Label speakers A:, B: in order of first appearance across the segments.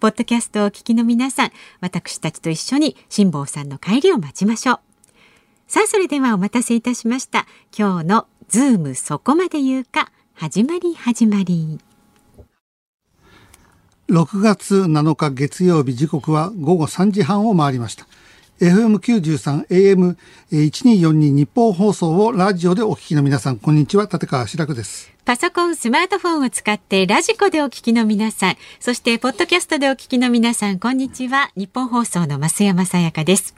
A: ポッドキャストをお聞きの皆さん、私たちと一緒に辛坊さんの帰りを待ちましょう。さあ、それではお待たせいたしました。今日のズームそこまで言うか、始まり始まり。
B: 6月7日月曜日時刻は午後3時半を回りました。FM93 AM1242 ニッポン放送をラジオでお聞きの皆さん、こんにちは。立川志らくです。
A: パソコン、スマートフォンを使ってラジコでお聞きの皆さん、そしてポッドキャストでお聞きの皆さん、こんにちは。ニッポン放送の増山さやかです。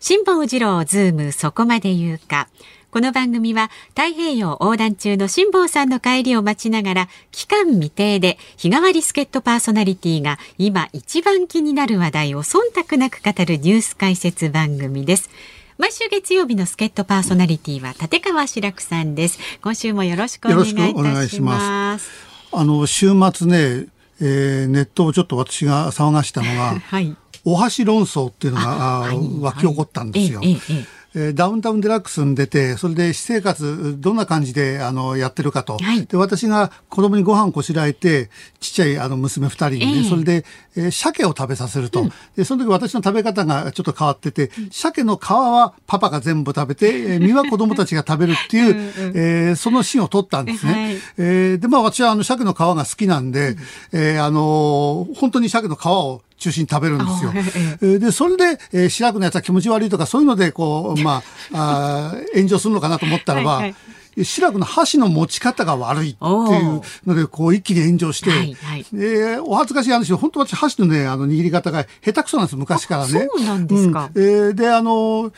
A: 辛坊治郎ズームそこまで言うか。この番組は太平洋横断中の辛坊さんの帰りを待ちながら期間未定で日替わり助っ人パーソナリティが今一番気になる話題を忖度なく語るニュース解説番組です。毎週月曜日の助っ人パーソナリティは立川志らくさんです。今週もよろしくお願いいたします。
B: あの週末ね、えー、ネットをちょっと私が騒がしたのが、はい、お箸論争っていうのが、はい、湧き起こったんですよ。ええええー、ダウンタウンデラックスに出て、それで私生活、どんな感じであのやってるかと、はい、で私が子供にご飯こしらえて、ちっちゃいあの娘2人にね、え。ー、それで、えー、鮭を食べさせると、うん、でその時私の食べ方がちょっと変わってて、うん、鮭の皮はパパが全部食べて、えー、身は子供たちが食べるっていう、うんうん、えー、そのシーンを撮ったんですね。はい、えー、で、まあ私はあの鮭の皮が好きなんで、うん、えー、あのー、本当に鮭の皮を中心に食べるんですよ。えで、それで、えー、白くのやつは気持ち悪いとか、そういうので、こう、まあ、あ炎上するのかなと思ったらば、はいはい志らくの箸の持ち方が悪いっていうので、こう一気に炎上して、はいはい、えー、お恥ずかしい話本当私箸のね、あの握り方が下手くそなんです、昔からね。
A: そうなんですか。
B: うん、えー、で、あの、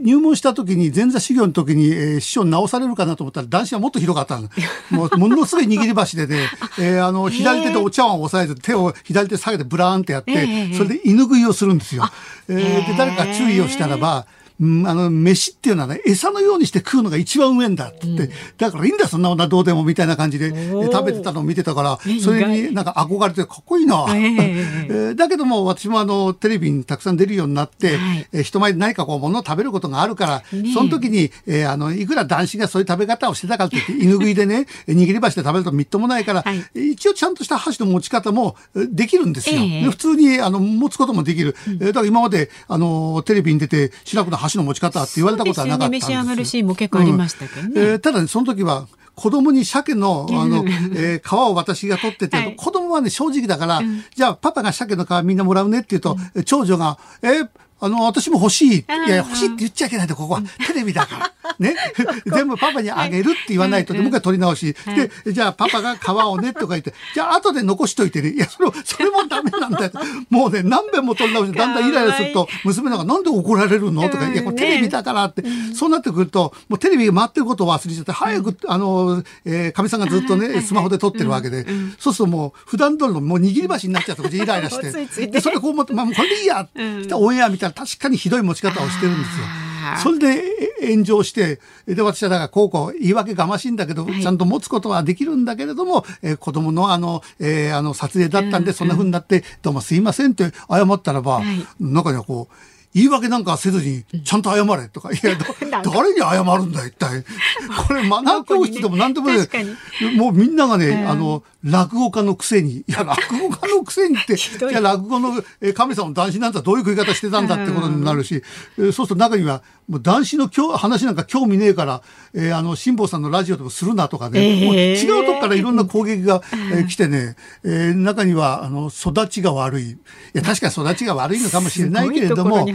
B: 入門した時に、前座修行の時に、えー、師匠に直されるかなと思ったら、男子はもっと広かったの。もう、ものすごい握り箸でね、えー、あの、左手でお茶碗を押さえて、手を左手下げてブラーンってやって、それで犬食いをするんですよ。えー、で、誰か注意をしたらば、うん、あの、飯っていうのはね、餌のようにして食うのが一番上んだって。って、うん、だからいいんだ、そんな女どうでもみたいな感じで食べてたのを見てたから、それになんか憧れてかっこいいな。えー、だけども、私もあの、テレビにたくさん出るようになって、はい、え人前で何かこう、ものを食べることがあるから、ね、その時に、えー、あの、いくら男子がそういう食べ方をしてたかって言って、犬食いでね、握り箸で食べるとみっともないから、はい、一応ちゃんとした箸の持ち方もできるんですよ。えー、普通に、あの、持つこともできる。うん、だから今まで、あの、テレビに出て、白くの箸の持ち方って言われたことはなかったんです。
A: よ、ね、召し上がるシーンも結構ありましたけどね。うん、
B: えー、ただね、その時は、子供に鮭の、あの、えー、皮を私が取ってて、はい、子供はね、正直だから、うん、じゃあパパが鮭の皮みんなもらうねって言うと、うん、長女が、えー、あの、私も欲しい。いや、欲しいって言っちゃいけないんだ、ここは。テレビだから。ね。全部パパにあげるって言わないと、もう一回取り直し。で、じゃあパパが皮をねとか言って、じゃあ後で残しといてね。いや、それ、それもダメなんだよ。もうね、何遍も取り直して、だんだんイライラすると、娘なんかなんで怒られるの？とか、いや、これテレビだからって。そうなってくると、もうテレビが回ってることを忘れちゃって、早く、あの、えー、かみさんがずっとね、スマホで撮ってるわけで、そうするともう、普段通りのもう握り箸になっちゃって、イライラし て。で、それこう思って、まあ、これでいいや。したオンエア見たら確かにひどい持ち方をしてるんですよ。それで炎上して、で、私はだからこうこう言い訳がましいんだけど、はい、ちゃんと持つことはできるんだけれども、えー、子供のあの、えー、あの撮影だったんで、そんな風になって、どうもすいませんって謝ったらば、はい、中にはこう、言い訳なんかせずに、ちゃんと謝れとか、いや、誰に謝るんだ、一体。これ、マナー教室でも何でもね、もうみんながね、あの、落語家のくせに、いや、落語家のくせにって、じゃ落語の神様の男子なんてどういう食い方してたんだってことになるし、そうすると中には、もう男子の話なんか興味ねえから、えー、あの、辛坊さんのラジオでもするなとかね、えー、もう違うとこからいろんな攻撃が、えー、来てね、えー、中には、あの、育ちが悪い。いや、確かに育ちが悪いのかもしれないけれども。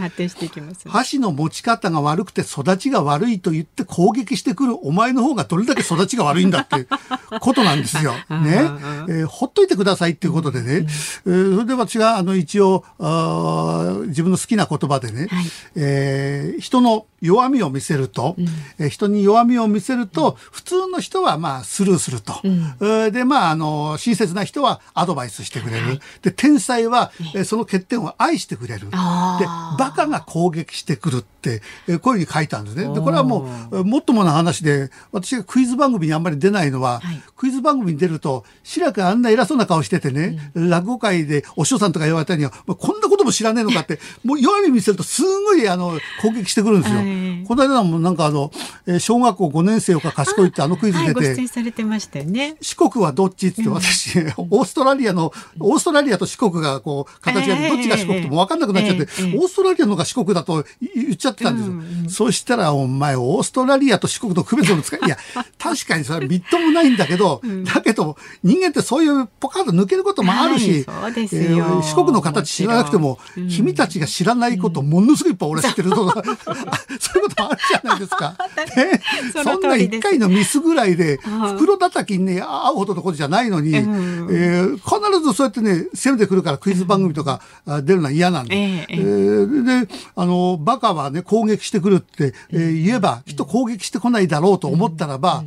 B: 箸の持ち方が悪くて育ちが悪いと言って攻撃してくるお前の方がどれだけ育ちが悪いんだって ことなんですよ。ね。えー、ほっといてくださいっていうことでね。えー、それで私があの一応あ自分の好きな言葉でね、はい、えー、人の弱みを見せると、うん、え人に弱みを見せると、うん、普通の人はまあスルーすると、うん、でまああの親切な人はアドバイスしてくれる、はい、で天才は、えその欠点を愛してくれる。でバカが攻撃してくるって、えこういうふうに書いたんですね。でこれはもうもっともな話で私がクイズ番組にあんまり出ないのは、はい、クイズ番組に出ると志らくあんな偉そうな顔しててね、落語界でお師匠さんとか言われたにはこんなことも知らねえのかってもう弱み見せるとすごいあの攻撃してくるんですよ。この間もなんかあの、えー、小学校5年生が賢いってあのクイズ出て、はい、
A: されてましたよね。
B: 四国はどっちって私、オーストラリアの、オーストラリアと四国がこう、形がどっちが四国とも分かんなくなっちゃって、オーストラリアのが四国だと言っちゃってたんですよ。うんうん、そしたら、お前、オーストラリアと四国の区別をつかいや、確かにそれはみっともないんだけど、うん、だけど、人間ってそういうポカッと抜けることもあるし、はい、えー、四国の形知らなくても、君たちが知らないことものすごいいっぱい俺知ってるとか、そういうこともあるじゃないですか。ね、そんな一回のミスぐらいで、袋叩きにね、会うほどのことじゃないのに、えー、必ずそうやってね、攻めてくるからクイズ番組とか出るのは嫌なんで。えー、で、あの、バカはね、攻撃してくるって、えー、言えば、きっと攻撃してこないだろうと思ったらば、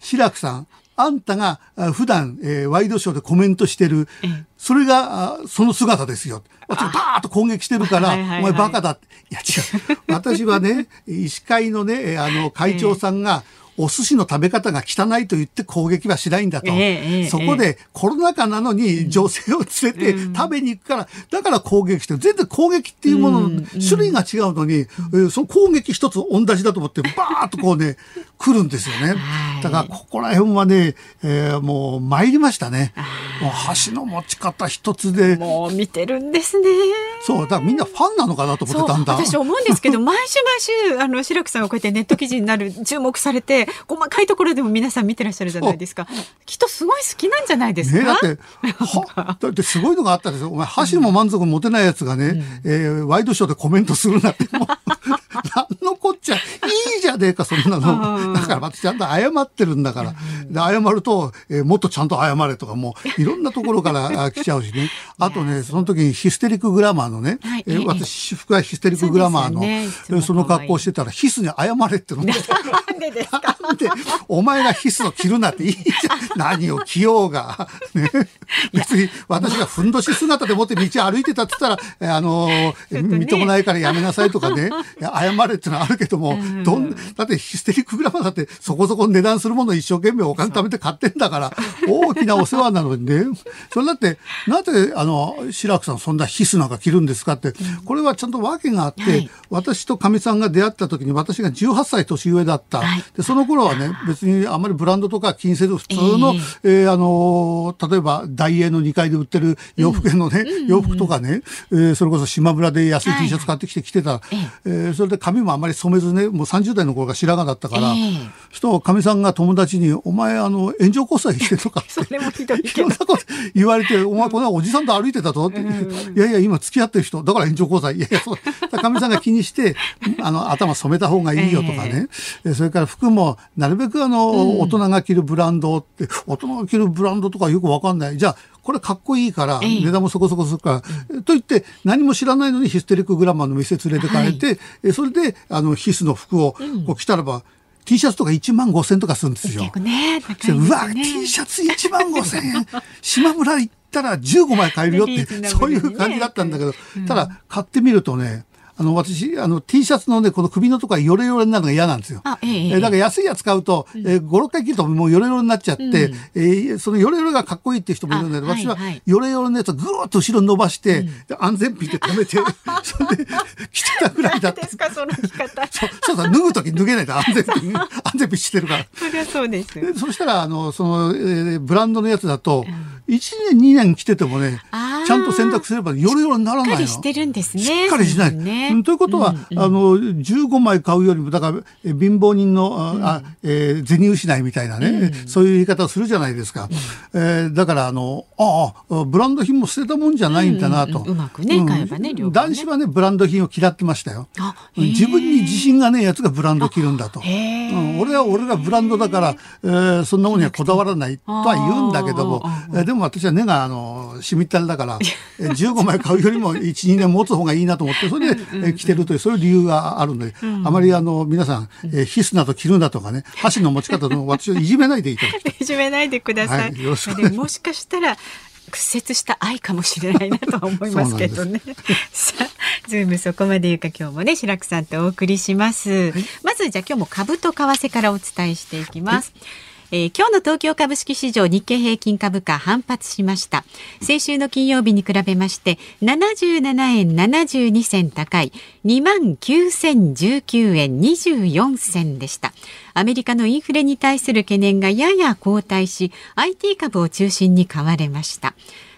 B: 志らくさん、あんたが普段、えー、ワイドショーでコメントしてる、それがその姿ですよ。私がバーッと攻撃してるから、お前バカだって。いや違う。私はね、医師会のね、あの会長さんが、お寿司の食べ方が汚いと言って攻撃はしないんだと。えー、そこでコロナ禍なのに女性を連れて食べに行くから、だから攻撃してる。全然攻撃っていうものの種類が違うのに、えー、その攻撃一つ同じだと思って、バーッとこうね、来るんですよね。だからここら辺はね、えー、もう参りましたね。もう箸の持ち方一つで。
A: もう見てるんですね。
B: そう、だからみんなファンなのかなと思ってたんだ。
A: 私思うんですけど、毎週毎週、あの、白くさんがこうやってネット記事になる、注目されて、細かいところでも皆さん見てらっしゃるじゃないですか。きっとすごい好きなんじゃないですか？ね、
B: だっては、だってすごいのがあったんですよ。お前箸も満足持てないやつがね、うん、えー、ワイドショーでコメントするなって 何のこっちゃいいじゃねえかそんなの。だから私ちゃんと謝ってるんだから。で謝ると、えー、もっとちゃんと謝れとかもういろんなところから 来ちゃうしね。あとねその時にヒステリックグラマーのね、はい、えー、私私服はヒステリックグラマーのそ,、ね、その格好してたらヒスに謝れっての。なん
A: でですか？
B: で、お前がヒスを着るなっていいじゃん。何を着ようが。ね。別に私がふんどし姿でもって道歩いてたって言ったら、あの、みっともないからやめなさいとかね、謝れってのはあるけども、どん、だってヒステリックグラマーだってそこそこ値段するものを一生懸命お金貯めて買ってんだから、大きなお世話なのにね。それだって、なぜ、あの、白くさんそんなヒスなんか着るんですかって、これはちゃんと訳があって、はい、私とかみさんが出会った時に私が18歳年上だった。はい、で、その頃はね、別にあまりブランドとか気にせず普通の、えー、えー、あの例えば大英の2階で売ってる洋服屋のね、うん、洋服とかね、えー、それこそ島村で安い T シャツ買ってきて着てた、はい、えー、それで髪もあまり染めずねもう30代の頃が白髪だったから、えー、人かみさんが友達に「お前あの炎上交際してるとか」って それもひどいけど。言われて「お前このおじさんと歩いてたぞ」って「いやいや今付き合ってる人だから炎上交際」いやいやそう。かみさんが気にして あの頭染めた方がいいよとかね、えー、それから服もなるべくあの、大人が着るブランドって、大人が着るブランドとかよくわかんない。じゃあ、これかっこいいから、値段もそこそこするから、と言って何も知らないのにヒステリックグラマーの店連れてかれて、はい、それで、あの、ヒスの服をこう着たらば、T シャツとか1万5千とかするんですよ。ね、ね。うわ、T シャツ1万5千円。島村行ったら15枚買えるよって、そういう感じだったんだけど、ただ買ってみるとね、あの、私、あの、T シャツのね、この首のとこがヨレヨレになるのが嫌なんですよ。あ、ええだから安いやつ買うと、えー、5、6回切るともうヨレヨレになっちゃって、うん、えー、そのヨレヨレがかっこいいっていう人もいるんだけど、私はヨレヨレのやつをぐーっと後ろに伸ばして、うん、安全ピンで止めて、それで着てたぐらいだった。
A: ですか、その着方。
B: そう、そう脱ぐとき脱げないと安全ピン、安全ピンしてるから。
A: そりゃそうです。
B: そしたら、あの、その、えー、ブランドのやつだと、1年2年来ててもねちゃんと洗濯すればヨロヨロにならないの。しっかり
A: してるんですね。
B: しっかりしない。ね、ということは、うんうん、あの15枚買うよりもだから貧乏人の、うん、あ、えー、銭失いみたいなね、うん、そういう言い方をするじゃないですか。うん、えー、だからあのああブランド品も捨てたもんじゃないんだなと。うんうん。
A: うん、うまくね買えばね、
B: ね、男子はねブランド品を嫌ってましたよ。自分に自信がねえやつがブランド着るんだと。うん、俺は俺がブランドだから、えー、そんなものにはこだわらないとは言うんだけども、えー、でも私は根があのしみったれだから15枚買うよりも12年持つ方がいいなと思ってそれで着てるというそういう理由があるので、うん、あまりあの皆さん、えー、ヒスなど着るなとかね箸の持ち方の私をいじめないでいただきたい。
A: いじめないでください。はい、よろしくもしかしたら屈折した愛かもしれないなとは思いますけどね。さあ、ズームそこまで言うか今日もね白くさんとお送りします。はい、まずじゃあ今日も株と為替からお伝えしていきます。はいえー、今日の東京株式市場日経平均株価反発しました。先週の金曜日に比べまして77円72銭高い2万9019円24銭でした。アメリカのインフレに対する懸念がやや後退し IT 株を中心に買われました。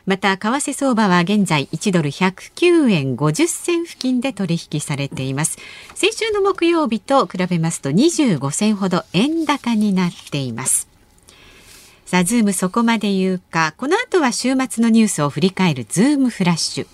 A: また為替相場は現在1ドル109円50銭付近で取引されています。先週の木曜日と比べますと25銭ほど円高になっています。さあズームそこまで言うか。この後は週末のニュースを振り返るズームフラッシュ。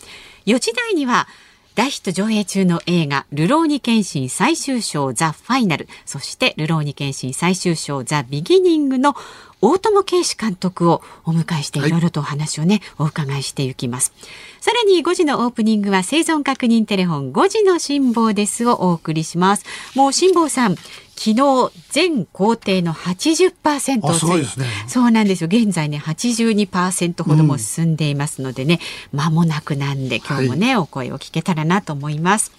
A: 4時台には大ヒット上映中の映画「ルローニケンシン最終章ザ・ファイナル」そして「ルローニケンシン最終章ザ・ビギニング」の大友圭司監督をお迎えしていろいろとお話をね、はい、お伺いしていきますさらに5時のオープニングは生存確認テレフォン5時の辛抱ですをお送りしますもう辛抱さん昨日全工程の80%を
B: すごいですね。
A: そうなんですよ。現在ね82%ほども進んでいますのでね、うん、間もなくなんで今日もね、はい、お声を聞けたらなと思います。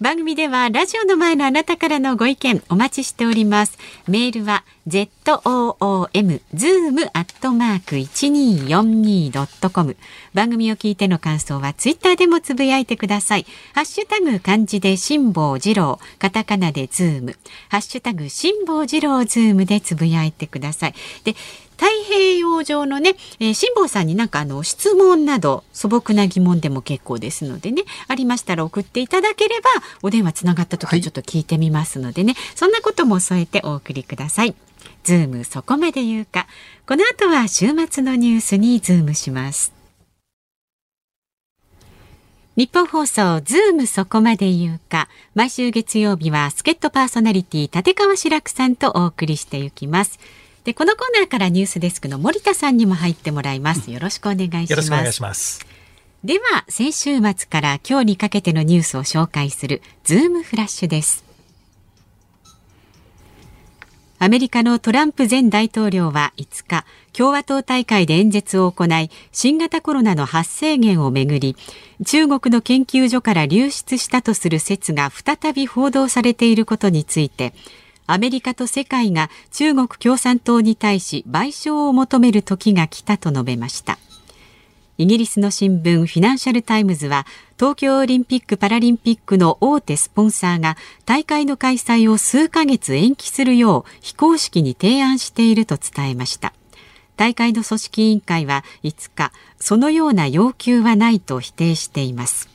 A: 番組ではラジオの前のあなたからのご意見お待ちしております。メールは z o o m zoom アットマーク一二四二ドットコム。番組を聞いての感想はツイッターでもつぶやいてください。ハッシュタグ漢字で辛坊治郎、カタカナでズーム、ハッシュタグ辛坊治郎ズームでつぶやいてください。で太平洋上のね、えー、辛坊さんになんかあの質問など素朴な疑問でも結構ですのでねありましたら送っていただければお電話つながった時ちょっと聞いてみますのでね、はい、そんなことも添えてお送りください。ズームそこまで言うかこの後は週末のニュースにズームします。ニッポン放送ズームそこまで言うか毎週月曜日は助っ人パーソナリティ立川志らくさんとお送りしていきます。でこのコーナーからニュースデスクの森田さんにも入ってもらいます。よろしくお願いします。よろしくお願いします。では先週末から今日にかけてのニュースを紹介するズームフラッシュです。アメリカのトランプ前大統領は5日共和党大会で演説を行い新型コロナの発生源をめぐり中国の研究所から流出したとする説が再び報道されていることについてアメリカと世界が中国共産党に対し賠償を求める時が来たと述べました。イギリスの新聞フィナンシャルタイムズは東京オリンピック・パラリンピックの大手スポンサーが大会の開催を数ヶ月延期するよう非公式に提案していると伝えました。大会の組織委員会は5日そのような要求はないと否定しています。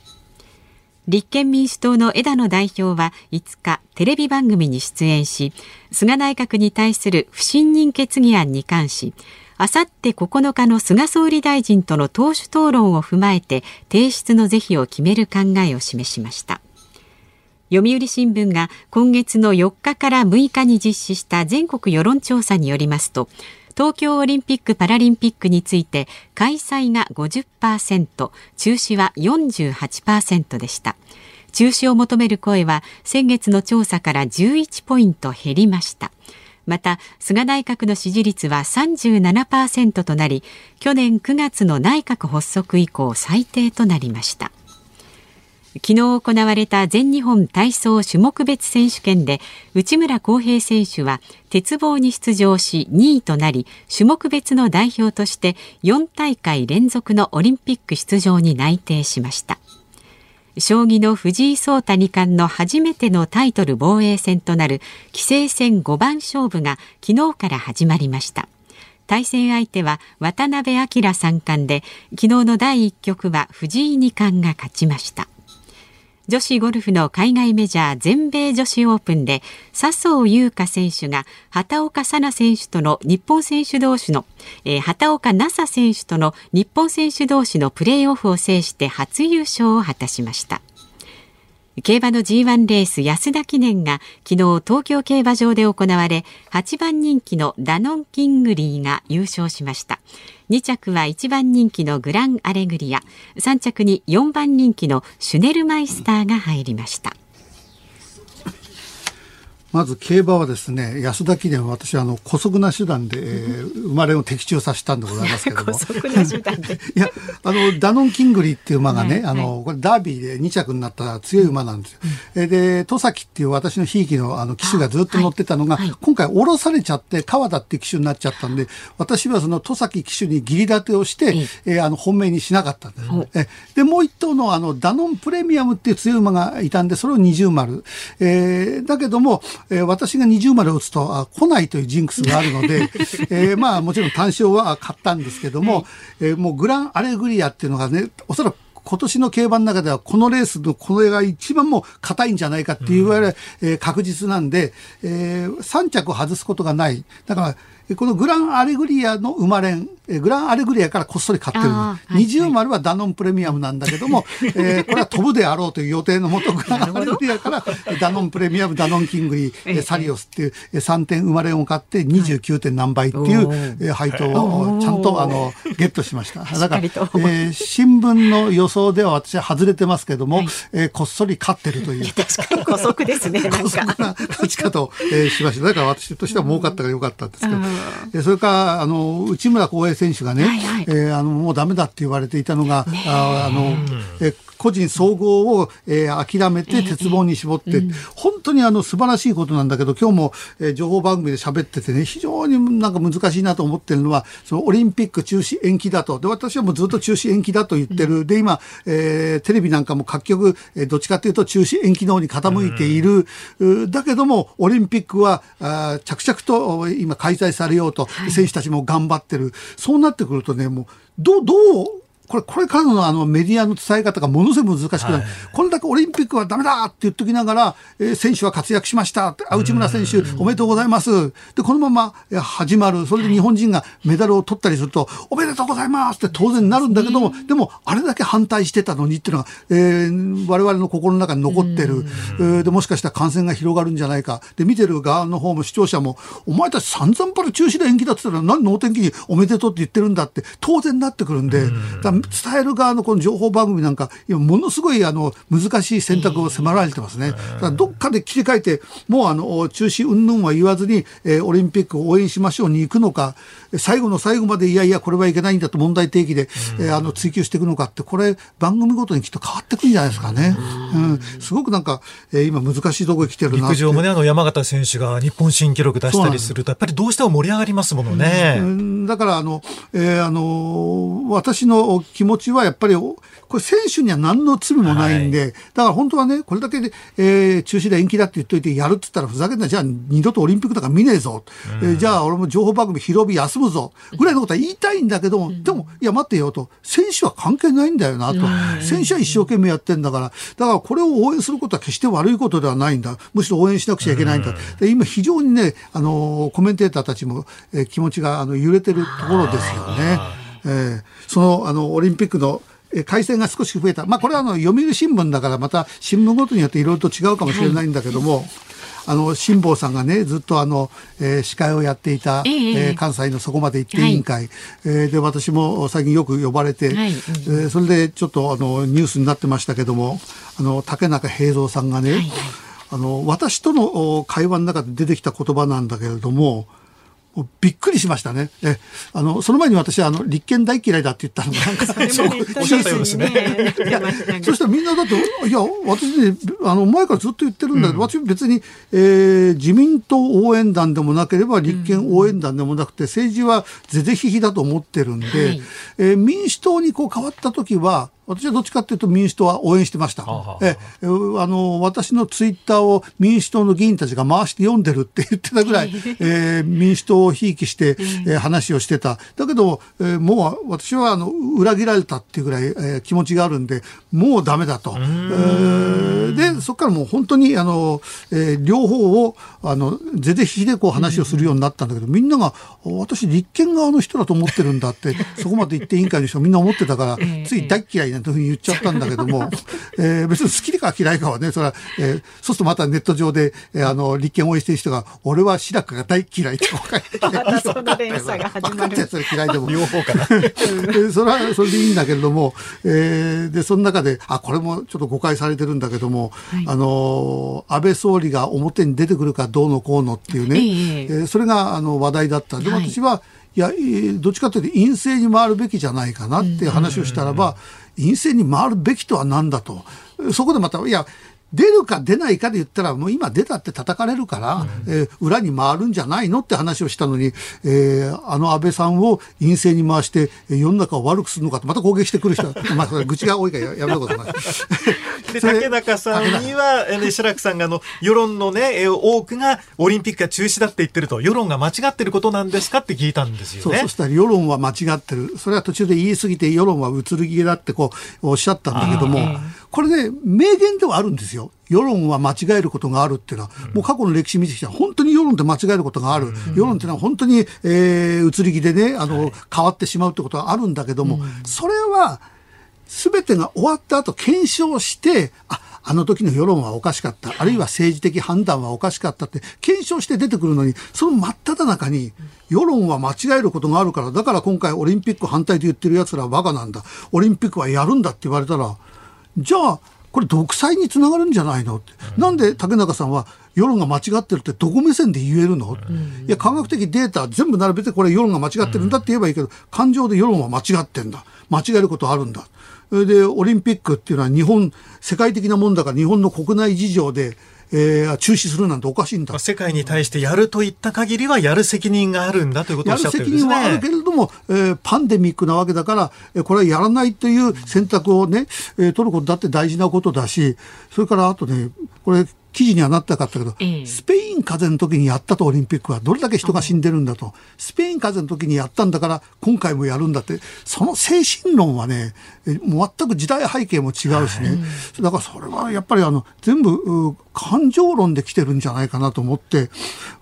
A: 立憲民主党の枝野代表は5日テレビ番組に出演し菅内閣に対する不信任決議案に関しあさって9日の菅総理大臣との党首討論を踏まえて提出の是非を決める考えを示しました。読売新聞が今月の4日から6日に実施した全国世論調査によりますと東京オリンピック・パラリンピックについて開催が50%中止は48%でした。中止を求める声は先月の調査から11ポイント減りました。また菅内閣の支持率は37%となり去年9月の内閣発足以降最低となりました。昨日行われた全日本体操種目別選手権で内村航平選手は鉄棒に出場し2位となり種目別の代表として4大会連続のオリンピック出場に内定しました。将棋の藤井聡太二冠の初めてのタイトル防衛戦となる棋聖戦五番勝負が昨日から始まりました。対戦相手は渡辺明三冠で昨日の第1局は藤井二冠が勝ちました。女子ゴルフの海外メジャー全米女子オープンで笹生優花選手が畑岡紗奈選手との日本選手同士の、えー、畑岡奈紗選手との日本選手同士のプレーオフを制して初優勝を果たしました。競馬の G1 レース安田記念が昨日東京競馬場で行われ8番人気のダノンキングリーが優勝しました。2着は1番人気のグランアレグリア。3着に4番人気のシュネルマイスターが入りました。
B: まず競馬はですね安田記念は私はあの姑息な手段で、えー、生まれを的中させたんでございますけども。いやあのダノンキングリーっていう馬がね、はい、あのこれダービーで2着になった強い馬なんですよ。うん、で戸崎っていう私のひいきのあの騎手がずっと乗ってたのが、はいはい、今回降ろされちゃって川田っていう騎手になっちゃったんで私はその戸崎騎手に義理立てをして、えー、あの本命にしなかったんです、ね、えでもう一頭のあのダノンプレミアムっていう強い馬がいたんでそれを二重丸、えー、だけどもえー、私が二重丸を打つとあ来ないというジンクスがあるので、えー、まあもちろん単勝は買ったんですけども、はい、えー、もうグランアレグリアっていうのがねおそらく今年の競馬の中ではこのレースのこれが一番もう硬いんじゃないかっていうわれ、うん、えー、確実なんで、えー、3着を外すことがない。だからこのグランアレグリアの生まれん、えグランアレグリアからこっそり買ってる。二重丸はダノンプレミアムなんだけども、えー、これは飛ぶであろうという予定のもと、グランアレグリアからダノンプレミアム、ダノンキングリー、サリオスっていう3点生まれんを買って29点何倍っていう配当をちゃんとあのゲットしました。だから、えー、新聞の予想では私は外れてますけども、はい、えー、こっそり勝ってるという。
A: 確かに姑息ですね。
B: 姑息な勝 ち方を、えー、しました。だから私としては儲かったからよかったんですけど。えそれからあの内村航平選手がね、はいはい、えー、あのもうだめだって言われていたのが、ああのえ個人総合を、えー、諦めて鉄棒に絞って、本当にあの素晴らしいことなんだけど今日も、えー、情報番組で喋っててね非常になんか難しいなと思ってるのはそのオリンピック中止延期だと。で私はもうずっと中止延期だと言ってる、うん、で今、えー、テレビなんかも各局、えー、どっちかというと中止延期の方に傾いている、うん、だけどもオリンピックはあ着々と今開催されようと、はい、選手たちも頑張ってる。そうなってくるとねもうどうどうこれ、これからのあのメディアの伝え方がものすごい難しくなる。はい、これだけオリンピックはダメだって言っときながら、えー、選手は活躍しました。内村選手、おめでとうございます。で、このまま始まる。それで日本人がメダルを取ったりすると、おめでとうございますって当然なるんだけども、でも、あれだけ反対してたのにっていうのが、えー、我々の心の中に残ってる。えー、で、もしかしたら感染が広がるんじゃないか。で、見てる側の方も視聴者も、お前たち散々パラ中止で延期だって言ったら、何能天気におめでとうって言ってるんだって、当然なってくるんで、伝える側のこの情報番組なんか、今ものすごいあの難しい選択を迫られてますね。だからどっかで切り替えて、もうあの中止云々は言わずに、えー、オリンピックを応援しましょうに行くのか、最後の最後までいやいやこれはいけないんだと問題提起で、えー、あの追求していくのかって、これ番組ごとにきっと変わってくるんじゃないですかね。うん、すごくなんか、えー、今難しいところに来てるな
C: 陸上もね、あの山形選手が日本新記録出したりすると、やっぱりどうしても盛り上がりますものね。
B: うん、だからあの、えー、あの私の気持ちはやっぱりこれ選手には何の罪もないんで、はい、だから本当はね、これだけで、えー、中止で延期だって言っといてやるって言ったらふざけんな、じゃあ二度とオリンピックとか見ねえぞ。うん、えー、じゃあ俺も情報番組広び休むぞ。ぐらいのことは言いたいんだけども、うん、でも、いや待ってよと、選手は関係ないんだよなと。選手は一生懸命やってんだから、だからこれを応援することは決して悪いことではないんだ。むしろ応援しなくちゃいけないんだ。で今非常にね、あの、コメンテーターたちも、えー、気持ちがあの揺れてるところですよね。えー、そのあのオリンピックの改正が少し増えた、まあ、これはあの読売新聞だからまた新聞ごとによっていろいろと違うかもしれないんだけども、はい、あの辛坊さんがねずっとあの、えー、司会をやっていた、えー、えー、関西のそこまで行って委員会、はい、えー、で私も最近よく呼ばれて、はい、えー、それでちょっとあのニュースになってましたけどもあの竹中平蔵さんがね、はい、あの私との会話の中で出てきた言葉なんだけれどもびっくりしましたね。え、あの、その前に私は、あの、立憲大嫌いだって言ったのが、なんか、そう、
C: おっしゃったようですね。
B: いや、そしたらみんなだって、いや、私ね、あの、前からずっと言ってるんだけど、うん、私別に、えー、自民党応援団でもなければ、立憲応援団でもなくて、政治は是々非々だと思ってるんで、はい、えー、民主党にこう変わった時は、私はどっちかというと民主党は応援してました。えあの私のツイッターを民主党の議員たちが回して読んでるって言ってたぐらい、えー、民主党をひいきして、えー、話をしてた。だけど、えー、もう私はあの裏切られたっていうぐらい、えー、気持ちがあるんで、もうダメだと。えー、で、そこからもう本当にあの、えー、両方をあの是々非でこう話をするようになったんだけど、みんなが私立憲側の人だと思ってるんだって、そこまで言って委員会の人みんな思ってたから、つい大嫌いなんていうふうに言っちゃったんだけども、え ー、別に好きか嫌いかはね、それは、えー、そうするとまたネット上で、えー、あの、立憲を応援してる人が、俺は白川が大嫌いって分かって、
A: その連鎖が始まる。
B: それ嫌いでも。
C: 両方かな。
B: それは、それでいいんだけれども、えー、で、その中で、あ、これもちょっと誤解されてるんだけども、はい、あの、安倍総理が表に出てくるかどうのこうのっていうね、えー、えー、それがあの話題だった。でも私は、はいいや、どっちかというと陰性に回るべきじゃないかなっていう話をしたらば、陰性に回るべきとは何だと。そこでまた、いや、出るか出ないかで言ったら、もう今出たって叩かれるから、うん、えー、裏に回るんじゃないのって話をしたのに、えー、あの安倍さんを陰性に回して、世の中を悪くするのかと、また攻撃してくる人 まあ、それ愚痴が多いからやめることない。
C: で、竹中さんには、えー、白くさんが、あの、世論のね、えー、多くがオリンピックが中止だって言ってると、世論が間違ってることなんですかって聞いたんですよね。
B: そう、そしたら世論は間違ってる。それは途中で言い過ぎて、世論は移る気だってこう、おっしゃったんだけども、これね、名言ではあるんですよ。世論は間違えることがあるっていうのは、もう過去の歴史見てきたら、本当に世論って間違えることがある。世論っていうのは本当に、えー、移り気でね、あの、変わってしまうってことはあるんだけども、それは、すべてが終わった後検証して、あ、あの時の世論はおかしかった、あるいは政治的判断はおかしかったって検証して出てくるのに、その真っ只中に、世論は間違えることがあるから、だから今回オリンピック反対と言ってる奴らはバカなんだ。オリンピックはやるんだって言われたら、じゃあ、これ独裁につながるんじゃないの？って、うん、なんで竹中さんは世論が間違ってるってどこ目線で言えるの、うん、いや科学的データ全部並べてこれ世論が間違ってるんだって言えばいいけど、感情で世論は間違ってんだ。間違えることあるんだ。でオリンピックっていうのは日本世界的なもんだから日本の国内事情でえー、中止するなんておかしいんだ。
C: 世界に対してやるといった限りはやる責任があるんだということをおっしゃってるんです
B: ね。やる責任はあるけれども、えー、パンデミックなわけだから、えー、これはやらないという選択をね、えー、取ることだって大事なことだし、それからあとね、これ記事にはなったかったけど、えスペイン風邪の時にやったとオリンピックはどれだけ人が死んでるんだと、スペイン風邪の時にやったんだから今回もやるんだって。その精神論はね全く時代背景も違うしね、はい、だからそれはやっぱりあの全部感情論で来てるんじゃないかなと思って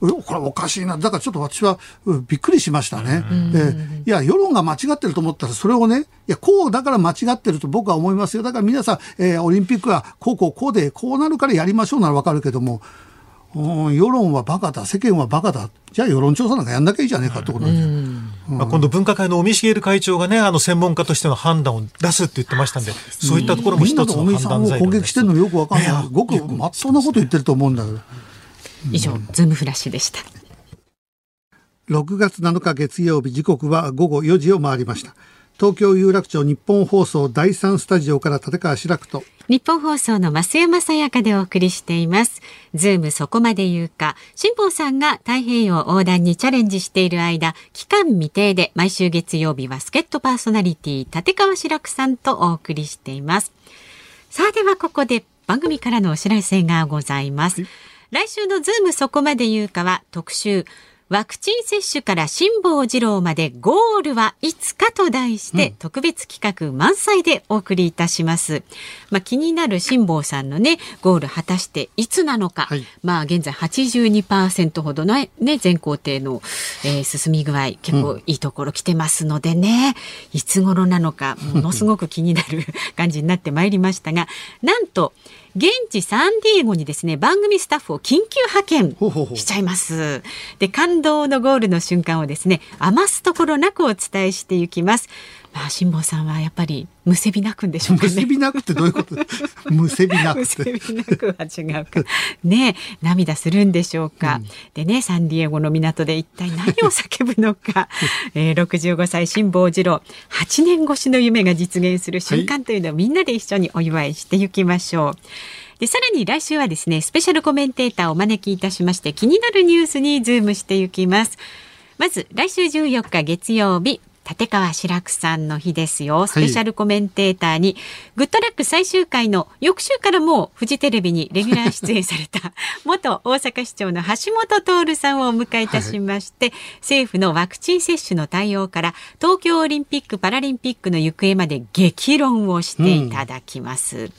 B: これおかしいな。だからちょっと私はびっくりしましたね。でいや世論が間違ってると思ったらそれをねいやこうだから間違ってると僕は思いますよ。だから皆さん、えー、オリンピックはこうこうこうでこうなるからやりましょうならわかるけども、世論はバカだ、世間はバカだ、じゃあ世論調査なんかやんなきゃいいじゃねえかってことなんですよ。
C: うん、まあ、今度分科会の尾身茂会長がね、あの専門家としての判断を出すって言ってましたんで、そういったところも一つの判断材料
B: 攻撃してるのよくわかんない。ごくまっとうなこと言ってると思うんだけど。
A: 以上、ズームフラッシュでした。
B: 6月7日月曜日時刻は午後4時を回りました。東京有楽町日本放送第三スタジオから立川志らくと。
A: ニッポン放送の増山さやかでお送りしています。ズームそこまで言うか辛坊さんが太平洋横断にチャレンジしている間期間未定で毎週月曜日は助っ人パーソナリティ立川志らくさんとお送りしています。さあではここで番組からのお知らせがございます、来週のズームそこまで言うかは特集ワクチン接種から辛坊治郎までゴールはいつかと題して、特別企画満載でお送りいたします。まあ、気になる辛坊さんのね、ゴール果たしていつなのか。はい、まあ、現在82%ほどのね、全工程の、えー、進み具合、結構いいところ来てますのでね、うん、いつ頃なのか、ものすごく気になる感じになってまいりましたが、なんと、現地サンディエゴにですね番組スタッフを緊急派遣しちゃいます。で感動のゴールの瞬間をですね余すところなくお伝えしていきますまあ辛坊さんはやっぱりむせび泣くんでしょうかね。
B: むせび泣くってどういうこと？むせび泣くむ
A: せび泣くは違うか。ね涙するんでしょうか。うん、でね、サンディエゴの港で一体何を叫ぶのか。えー、65歳辛坊治郎、8年越しの夢が実現する瞬間というのをみんなで一緒にお祝いしていきましょう。でさらに来週はですねスペシャルコメンテーターをお招きいたしまして気になるニュースにズームしていきますまず来週14日月曜日立川志らくさんの日ですよ。スペシャルコメンテーターに、はい、グッドラック最終回の翌週からもフジテレビにレギュラー出演された 元大阪市長の橋本徹さんをお迎えいたしまして、はい、政府のワクチン接種の対応から東京オリンピック・パラリンピックの行方まで激論をしていただきます。うん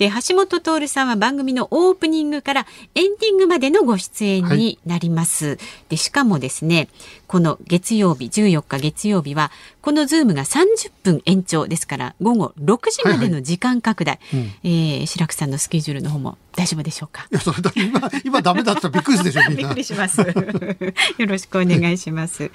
A: で橋本徹さんは番組のオープニングからエンディングまでのご出演になります。はい、でしかもですねこの月曜日14日月曜日はこのズームが30分延長ですから午後6時までの時間拡大、はいはい、えー、志らくさんのスケジュールの方も大丈夫でしょうか？
B: いやそれだ今今ダメだったらびっくりするでしょ
A: びっくりします。よろしくお願いします。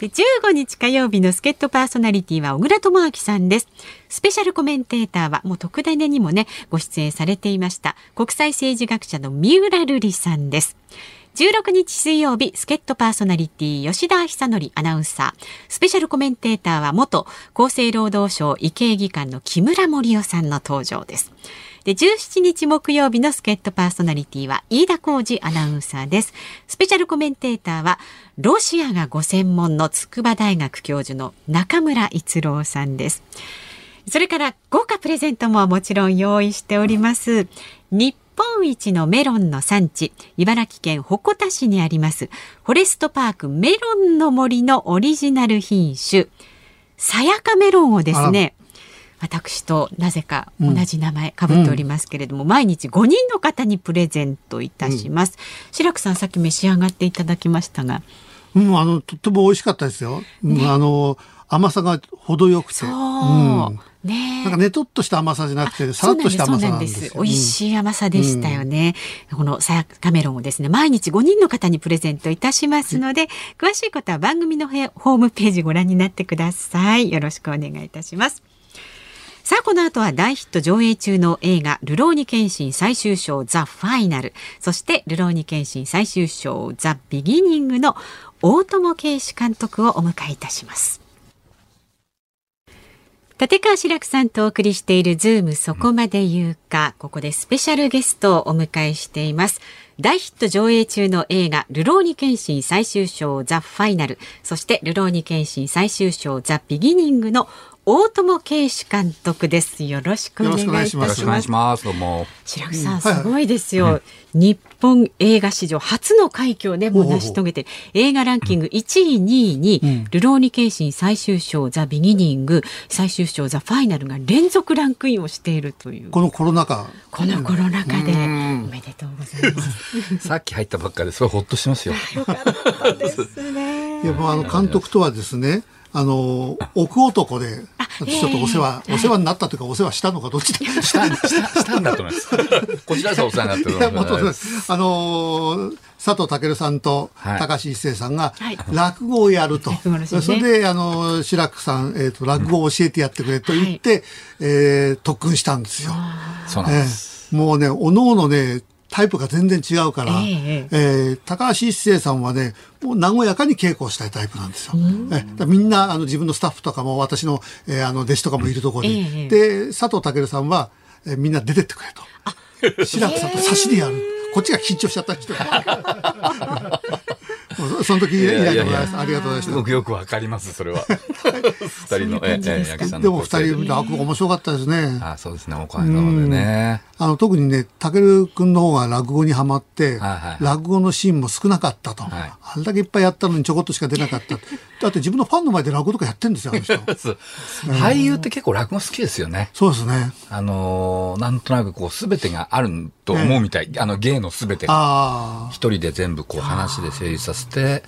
A: で15日火曜日の助っ人パーソナリティは小倉智昭さんです。スペシャルコメンテーターはもう特ダネにもねご出演されていました国際政治学者の三浦瑠麗さんです16日水曜日、助っ人パーソナリティ吉田久典アナウンサー。スペシャルコメンテーターは元厚生労働省医系技官の木村盛夫さんの登場です。で、17日木曜日の助っ人パーソナリティは飯田浩二アナウンサーです。スペシャルコメンテーターはロシアがご専門の筑波大学教授の中村逸郎さんです。それから豪華プレゼントももちろん用意しております。日本一のメロンの産地、茨城県鉾田市にあります、フォレストパークメロンの森のオリジナル品種、さやかメロンをですね、私となぜか同じ名前かぶっておりますけれども、うん、毎日5人の方にプレゼントいたします。うん、白くさんさっき召し上がっていただきましたが。
B: うん、あの、とっても美味しかったですよ。ね、あの、甘さが程よくて。
A: そう。うん。ね、
B: なんかねとっとした甘さじゃなくてさらっとした甘さなんです
A: 美味しい甘さでしたよね、うん、このさやカメロンをですね毎日5人の方にプレゼントいたしますので、詳しいことは番組のホームページご覧になってください。よろしくお願いいたします。さあ、この後は大ヒット上映中の映画、ルローニケンシン最終章ザ・ファイナル。そして、ルローニケンシン最終章ザ・ビギニングの大友圭司監督をお迎えいたします。立川志らくさんとお送りしているズームそこまで言うか、ここでスペシャルゲストをお迎えしています。大ヒット上映中の映画、ルローニケンシン最終章ザ・ファイナル、そしてルローニケンシン最終章ザ・ビギニングの大友圭司監督です。よろしくお願いします。よろしくお願いします。
D: どうも。
A: 志らくさん、すごいですよ。日本映画史上初の快挙をね、もう成し遂げて、映画ランキング1位、2位に、ルローニケンシン最終章ザ・ビギニング、最終章ザ・ファイナルが連続ランクインをしているという。
B: このコロナ禍。
A: このコロナ禍で、おめでとうございます。
D: さっき入ったばっかりですごいほっとしますよ。
A: よかったですね。いや、
B: もうあの監督とはですね、あの奥男でちょっとお世話、お世話になったというかお世話したのかどっちだ？
D: したんだと思います。こちらさお世話になってる
B: あの佐藤健さんと高橋一生さんが落語をやると、はい、それであの志らくさん、えーと、落語を教えてやってくれと言って、はい、えー、特訓したんですよ。
D: そうなんです、
B: えー、もうねおのおのねタイプが全然違うから、えー、えー、高橋一生さんはねもう和やかに稽古したいタイプなんですよ。えみんなあの自分のスタッフとかも私の,、えー、あの弟子とかもいるところに、えー、で佐藤健さんは、えー、みんな出てってくれと。志らくさんと差しでやる。こっちが緊張しちゃった人。その時以来でございます。ありがとうございま。
D: すごくよくわかります、それは。二人の、
B: え、え、焼さんでも二人、落語面白かったですね。
D: あ、そうですね、おかげさまでね。
B: あの、特にね、たけるくんの方が落語にはまって、落語のシーンも少なかったと。あれだけいっぱいやったのにちょこっとしか出なかった。だって自分のファンの前で落語とかやってんですよ、あの人。
D: 俳優って結構落語好きですよね。
B: そうですね。
D: あの、なんとなくこう、すべてがあると思うみたい。あの、芸のすべてが。一人で全部こう、話で成立させて、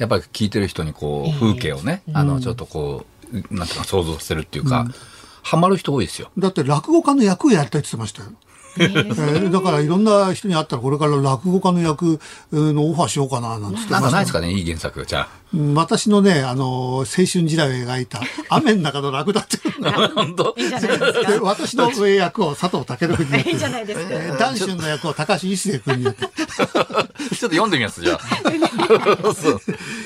D: やっぱり聞いてる人にこう風景をね、あのちょっとこうなんていうか想像させるっていうか、ハマる人多いですよ。
B: だって落語家の役をやりたいって言ってましたよ。えー、だからいろんな人に会ったらこれから落語家の役のオファーしようかななんつって
D: なんかないですかねいい原作じゃあ。
B: 私のねあの青春時代を描いた雨の中のラクダって
A: いいじゃない ですか私
B: の役を佐藤健君にやって。いい
A: じゃないですか、え
B: ー、ダンシュンの役を高橋一生君にやって。ちょ
D: っと読んでみますじゃあ。
B: い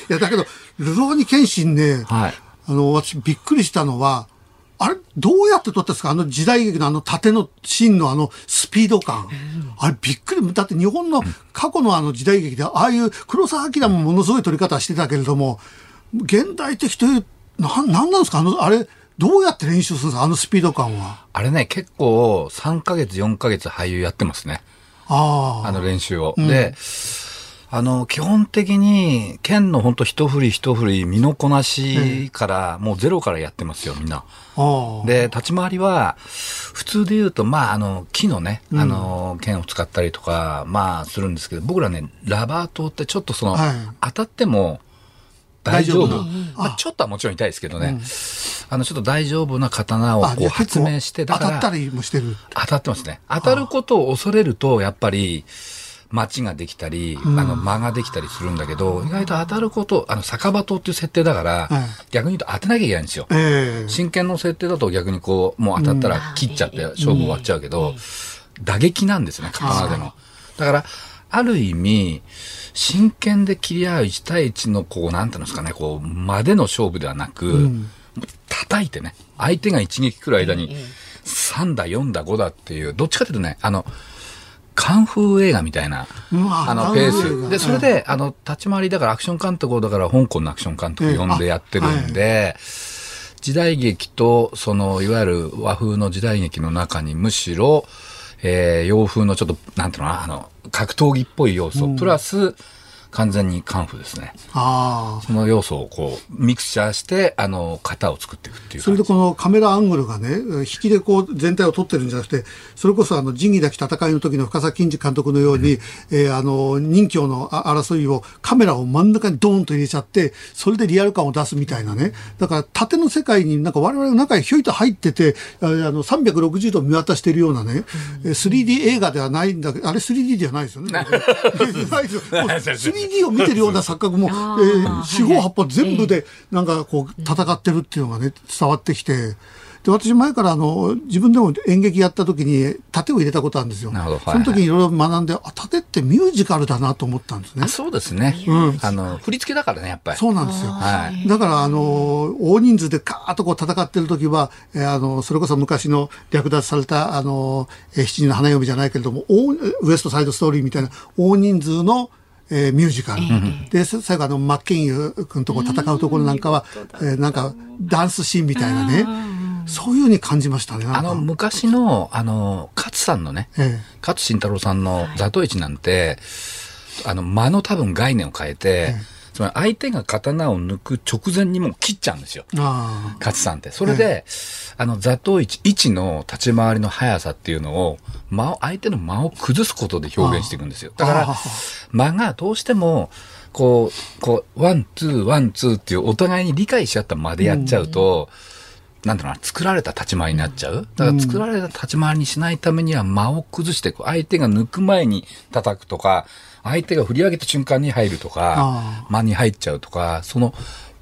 B: やだけどルローニケンシンね、はい、あの私びっくりしたのはあれ、どうやって撮ったんですか？あの時代劇のあの縦のシーンのあのスピード感。あれびっくり。だって日本の過去のあの時代劇で、ああいう黒澤明もものすごい撮り方してたけれども、現代的というな、なんなんですか？あの、あれ、どうやって練習するんですか？あのスピード感は。
D: あれね、結構3ヶ月、4ヶ月俳優やってますね。
B: ああ。
D: あの練習を。うん、で、あの、基本的に、剣の本当一振り一振り、身のこなしから、もうゼロからやってますよ、みんな。で、立ち回りは、普通で言うと、まあ、あの、木のね、あの、剣を使ったりとか、まあ、するんですけど、僕らね、ラバー刀ってちょっとその、はい、当たっても、大丈夫。まあ、ちょっとはもちろん痛いですけどね、うん、あの、ちょっと大丈夫な刀をこう発明して、
B: だから。当たったりもしてる。
D: 当たってますね。当たることを恐れると、やっぱり、街ができたり、あの、間ができたりするんだけど、意外と当たること、あの、酒場刀っていう設定だから、逆に言うと当てなきゃいけないんですよ。真剣の設定だと逆にこう、もう当たったら切っちゃって勝負終わっちゃうけど、打撃なんですね、刀での。だから、ある意味、真剣で切り合う1対1の、こう、なんていうんですかね、こう、までの勝負ではなく、うん、叩いてね、相手が一撃来る間に、3だ、4だ、5だっていう、どっちかというとね、あの、カンフー映画みたいな、あの、ペース。で、それで、あの、立ち回りだからアクション監督を、だから香港のアクション監督呼んでやってるんで、時代劇と、その、いわゆる和風の時代劇の中にむしろ、えー、洋風のちょっと、なんていうのあの、格闘技っぽい要素、プラス、完全にカンフーですね。ああ。その要素をこう、ミクチャーして、あの、型を作っていくっていう。
B: それでこのカメラアングルがね、引きでこう、全体を撮ってるんじゃなくて、それこそあの、仁義なき戦いの時の深作金次監督のように、うん、えー、あの、任教の争いをカメラを真ん中にドーンと入れちゃって、それでリアル感を出すみたいなね。だから、縦の世界になんか我々の中にひょいと入ってて、あの、360度見渡しているようなね、うん、3D 映画ではないんだけど、あれ 3D じゃないですよね。な いですよ。3D を見てるような錯覚も、えー、四方八方全部でなんかこう戦ってるっていうのがね伝わってきて。で私前からあの自分でも演劇やった時に盾を入れたことあるんですよ。なるほど。その時にいろいろ学んで、あ盾ってミュージカルだなと思ったんですね。
D: そうですね。うん。あの振り付けだからねやっぱり。
B: そうなんですよ。はい。だからあの大人数でカーッとこう戦ってる時は、えー、あのそれこそ昔の略奪されたあの、えー、七人の花嫁じゃないけれども、ウエストサイドストーリーみたいな大人数のえー、ミュージカル、で最後あのマッケンユー君とこ戦うところなんかは、えー、なんかダンスシーンみたいなね、そういうふうに感じましたね。
D: あの昔のあの勝さんのね、ええ、勝慎太郎さんの「座頭市」なんて、あの間の多分概念を変えて、ええつまり相手が刀を抜く直前にもう切っちゃうんですよ。勝さんって。それで、あの、座頭位置、位置の立ち回りの速さっていうのを、間を、相手の間を崩すことで表現していくんですよ。だから、間がどうしても、こう、こう、ワン、ツー、ワン、ツーっていうお互いに理解し合った間でやっちゃうと、うん、なんだろうな、作られた立ち回りになっちゃう？だから作られた立ち回りにしないためには間を崩していく。相手が抜く前に叩くとか、相手が振り上げた瞬間に入るとか、間に入っちゃうとか、その、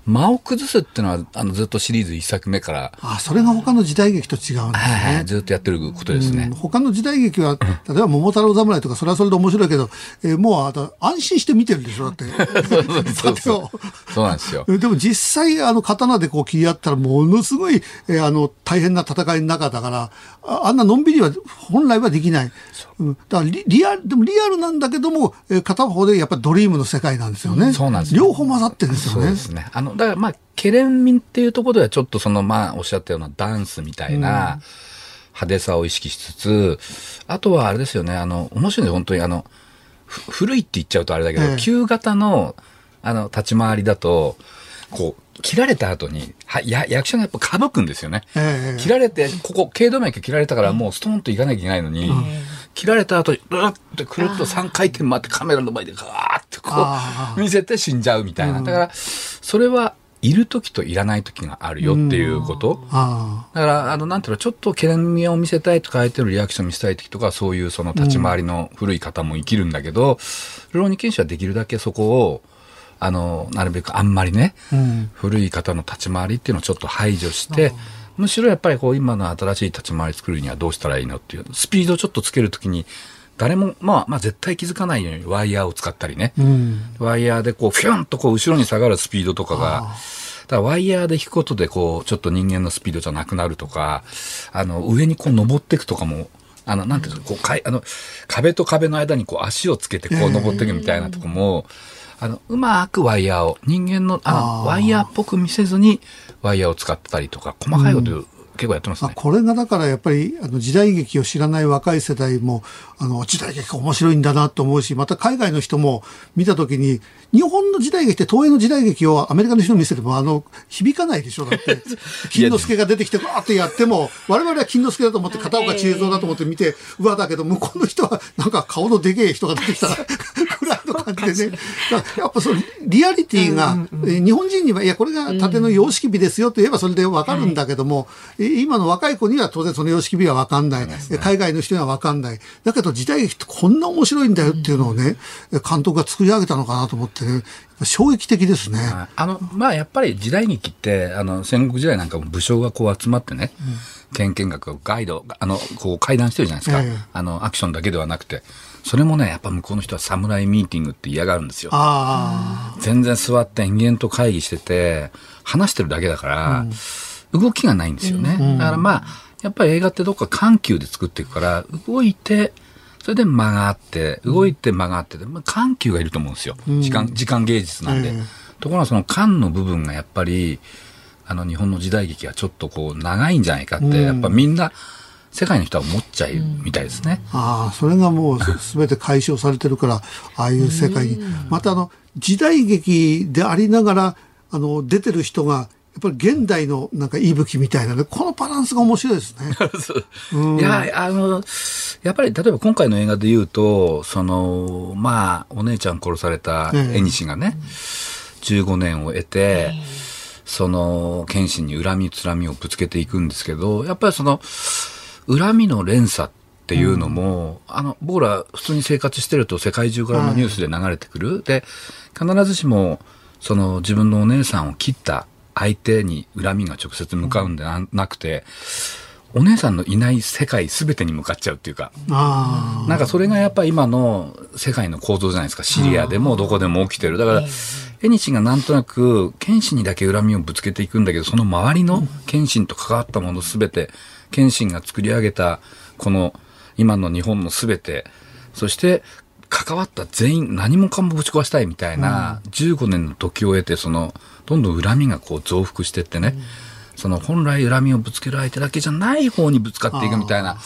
D: 間を崩すっていうのは、あの、ずっとシリーズ一作目から。
B: あそれが他の時代劇と違うんですね。
D: はい、ずっとやってることですね。
B: 他の時代劇は、例えば桃太郎侍とか、それはそれで面白いけど、えー、もうあと安心して見てるでしょ、だって。
D: そうそう そうなんですよ。
B: でも実際、あの、刀でこう切り合ったら、ものすごい、えー、あの、大変な戦いの中だから、ああんなのんびりは本来はできない。うん、だからリリアル、でもリアルなんだけども、えー、片方でやっぱりドリームの世界なんですよね。
D: そうなんです
B: 両方混ざってるんですよね。
D: そうですね。あの、だからまあ、ケレンミンっていうところではちょっとその、まあ、おっしゃったようなダンスみたいな派手さを意識しつつ、あとはあれですよね、あの、面白いね、本当にあの、古いって言っちゃうとあれだけど、ええ、旧型の、あの、立ち回りだと、こう、切られた後に、は、や、役者がやっぱかぶくんですよね。え切られて、ここ、頸動脈切られたからもうストーンといかなきゃいけないのに、切られた後に、ブラッてくるっと3回転回ってカメラの前でガーってこう、見せて死んじゃうみたいな。だから、それは、いる時といらない時があるよっていうこと。だから、あの、なんていうの、ちょっと懸念を見せたいとか、相手のリアクション見せたい時とか、そういうその立ち回りの古い方も生きるんだけど、ルローニケンシはできるだけそこを、あの、なるべくあんまりね、うん、古い方の立ち回りっていうのをちょっと排除して、むしろやっぱりこう今の新しい立ち回り作るにはどうしたらいいのっていう、スピードをちょっとつけるときに、誰も、まあ、まあ絶対気づかないようにワイヤーを使ったりね、うん、ワイヤーでこう、フィュンとこう後ろに下がるスピードとかが、だワイヤーで引くことでこう、ちょっと人間のスピードじゃなくなるとか、あの、上にこう登っていくとかも、あの、なんていうの、こう、かいあの、壁と壁の間にこう足をつけてこう登っていくみたいなとこも、あの、うまくワイヤーを、人間の、あの、ワイヤーっぽく見せずに、ワイヤーを使ってたりとか、細かいこと、結構やってますね。
B: これがだからやっぱりあの時代劇を知らない若い世代もあの時代劇が面白いんだなと思うしまた海外の人も見た時に日本の時代劇って東映の時代劇をアメリカの人に見せてもあの響かないでしょだって 金之助が出てきてバーってやっても我々は金之助だと思って片岡千恵蔵だと思って見てうわだけど向こうの人はなんか顔のでけえ人が出てきたらぐらいの感じでね。やっぱそのリアリティが、日本人にはいやこれが縦の様式美ですよと言えばそれでわかるんだけども、今の若い子には当然その様式美はわかんない、海外の人にはわかんない。だけど時代劇ってこんな面白いんだよっていうのをね監督が作り上げたのかなと思ってね衝撃的ですね。
D: あの、まあ、やっぱり時代劇って、あの、戦国時代なんかも武将がこう集まってね、うん、県見学、ガイド、あの、こう会談してるじゃないですか。えー、あの、アクションだけではなくて。それもね、やっぱ向こうの人は侍ミーティングって嫌がるんですよ。全然座って延々と会議してて、話してるだけだから、うん、動きがないんですよね。うん、だからまあ、やっぱり映画ってどっか緩急で作っていくから、動いて、それで間があって、動いて間があって、まあ、緩急がいると思うんですよ。時間、時間芸術なんで。えー、ところがその間の部分がやっぱり、あの日本の時代劇はちょっとこう長いんじゃないかって、やっぱみんな、世界の人は思っちゃうみたいですね。
B: うん、ああ、それがもうすべて解消されてるから、ああいう世界に。またあの、時代劇でありながら、あの、出てる人が、やっぱり現代のなんか息吹みたいなね、このバランスが面白いですね。
D: うん、いや、あの、やっぱり例えば今回の映画で言うと、その、まあ、お姉ちゃん殺された縁西がね、15年を得て、その、謙信に恨みつらみをぶつけていくんですけど、やっぱりその、恨みの連鎖っていうのも、うん、あの、僕ら普通に生活してると世界中からのニュースで流れてくる。はい、で、必ずしも、その自分のお姉さんを切った相手に恨みが直接向かうんでなくて、お姉さんのいない世界すべてに向かっちゃうっていうか、なんかそれがやっぱ今の世界の構造じゃないですか。シリアでもどこでも起きてる。だから、エニシがなんとなく、謙信にだけ恨みをぶつけていくんだけど、その周りの謙信と関わったものすべて、謙信が作り上げた、この今の日本のすべて、そして関わった全員何もかもぶち壊したいみたいな、15年の時を経て、その、どんどん恨みがこう増幅してってね、うんその本来恨みをぶつける相手だけじゃない方にぶつかっていくみたいな、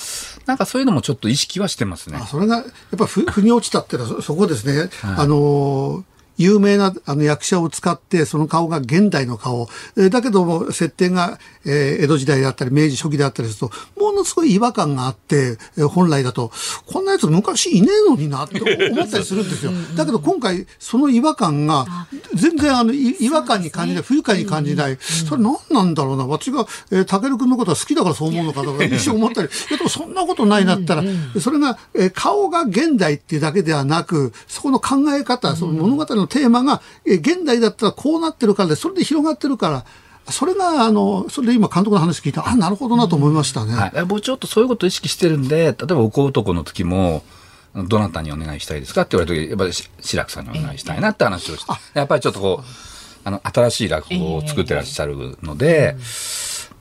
D: なんかそういうのもちょっと意識はしてますね。
B: それが、やっぱふ、腑に落ちたっていうのはそこですね。はい、あのー有名なあの役者を使って、その顔が現代の顔。えだけども、設定が、えー、江戸時代であったり、明治初期であったりすると、ものすごい違和感があって、えー、本来だと、こんなやつ昔いねえのになって思ったりするんですよ。だけど今回、その違和感が、全然あの、違和感に感じない、不愉快に感じない。それ何なんだろうな。私が、えー、たける君のことは好きだからそう思うのかとか、一瞬思ったり、いやでもそんなことないなったら、それが、えー、顔が現代っていうだけではなく、そこの考え方、その物語のテーマが、え現代だったらこうなってるからで、それで広がってるから、それが、あの、それで今監督の話聞いたあ、なるほどなと思いましたね。
D: はい、僕ちょっとそういうことを意識してるんで、例えばおこ男の時も、どなたにお願いしたいですかって言われた時、やっぱり志らくさんにお願いしたいなって話をして、やっぱりちょっとこう、あの、新しい落語を作ってらっしゃるので、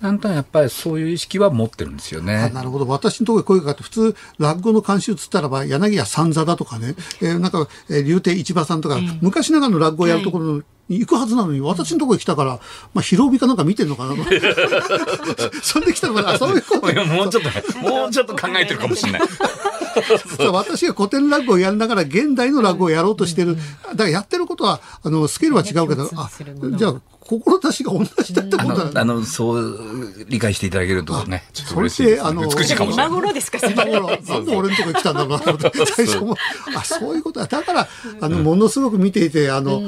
D: なんとやっぱりそういう意識は持ってるんですよね。
B: なるほど。私のところに声がかかって、普通、落語の監修つったらば、柳家三座だとかね、えー、なんか、えー、竜亭市場さんとか、昔ながらの落語をやるところの、行くはずなのに、私のところに来たから、まあ、広帯かなんか見てんのかな それで来たのかな、そういうこと。
D: もうちょっと、もうちょっと考えてるかもしれない。
B: 私が古典落語をやりながら現代の落語をやろうとしてる。だからやってることは、あの、スケールは違うけど、あ、じゃあ、志が同じだってこと
D: だ、ね、あの、そう理解していただけるとね、
B: ちょっと嬉しいです、
A: ね。美しいかもしれない。今頃ですか、今
B: 頃。なんで俺のとこに来たんだろうなと思って、最初も。あ、そういうことだ。だから、あの、ものすごく見ていて、あの、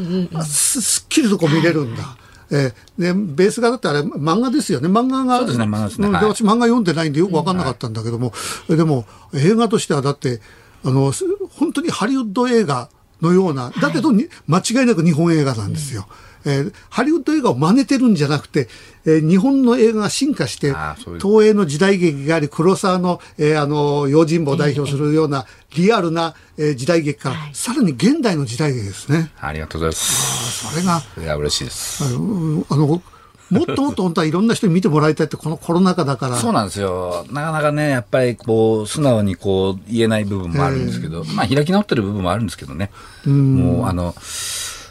B: すすっきりとこう見れるんだ。えー、でベースがだってあれ漫画ですよね。漫画が
D: そうですね漫画ですね、
B: はい、私漫画読んでないんでよく分かんなかったんだけども、うんはい、でも映画としてはだってあの本当にハリウッド映画のようなだけど、はい、間違いなく日本映画なんですよ。うんえー、ハリウッド映画を真似てるんじゃなくて、えー、日本の映画が進化して、東映の時代劇があり、黒沢の、えー、あの、用心棒を代表するようなリアルな、えー、時代劇から、はい、さらに現代の時代劇ですね。
D: ありがとうございます。
B: それが。
D: いや、嬉しいです。
B: あの、あのもっともっと本当はいろんな人に見てもらいたいって、このコロナ禍だから。
D: そうなんですよ。なかなかね、やっぱりこう、素直にこう、言えない部分もあるんですけど、まあ、開き直ってる部分もあるんですけどね。もう、あの、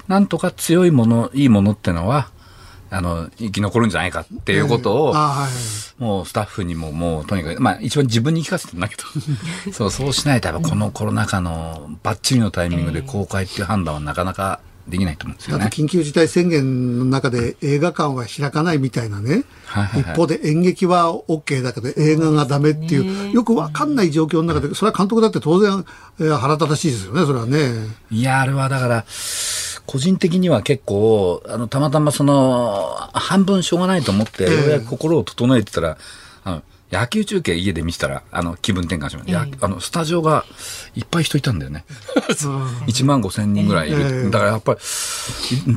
D: なんとか強いもの、いいものってのは、あの、生き残るんじゃないかっていうことを、もうスタッフにももうとにかく、まあ一番自分に聞かせてんだけど、そう、そうしないとやっぱこのコロナ禍のバッチリのタイミングで公開っていう判断はなかなかできないと思うんですよね。
B: 緊急事態宣言の中で映画館は開かないみたいなね、はいはいはい、一方で演劇は OK だけど映画がダメっていう、よくわかんない状況の中で、それは監督だって当然、えー、腹立たしいですよね、それはね。
D: いや、あれはだから、個人的には結構、あの、たまたまその、半分しょうがないと思って、ようやく心を整えてたら、あの、野球中継家で見てたら、あの、気分転換しました。えー、あの、スタジオがいっぱい人いたんだよね。1万5千人ぐらいいる。えー、だからやっぱり、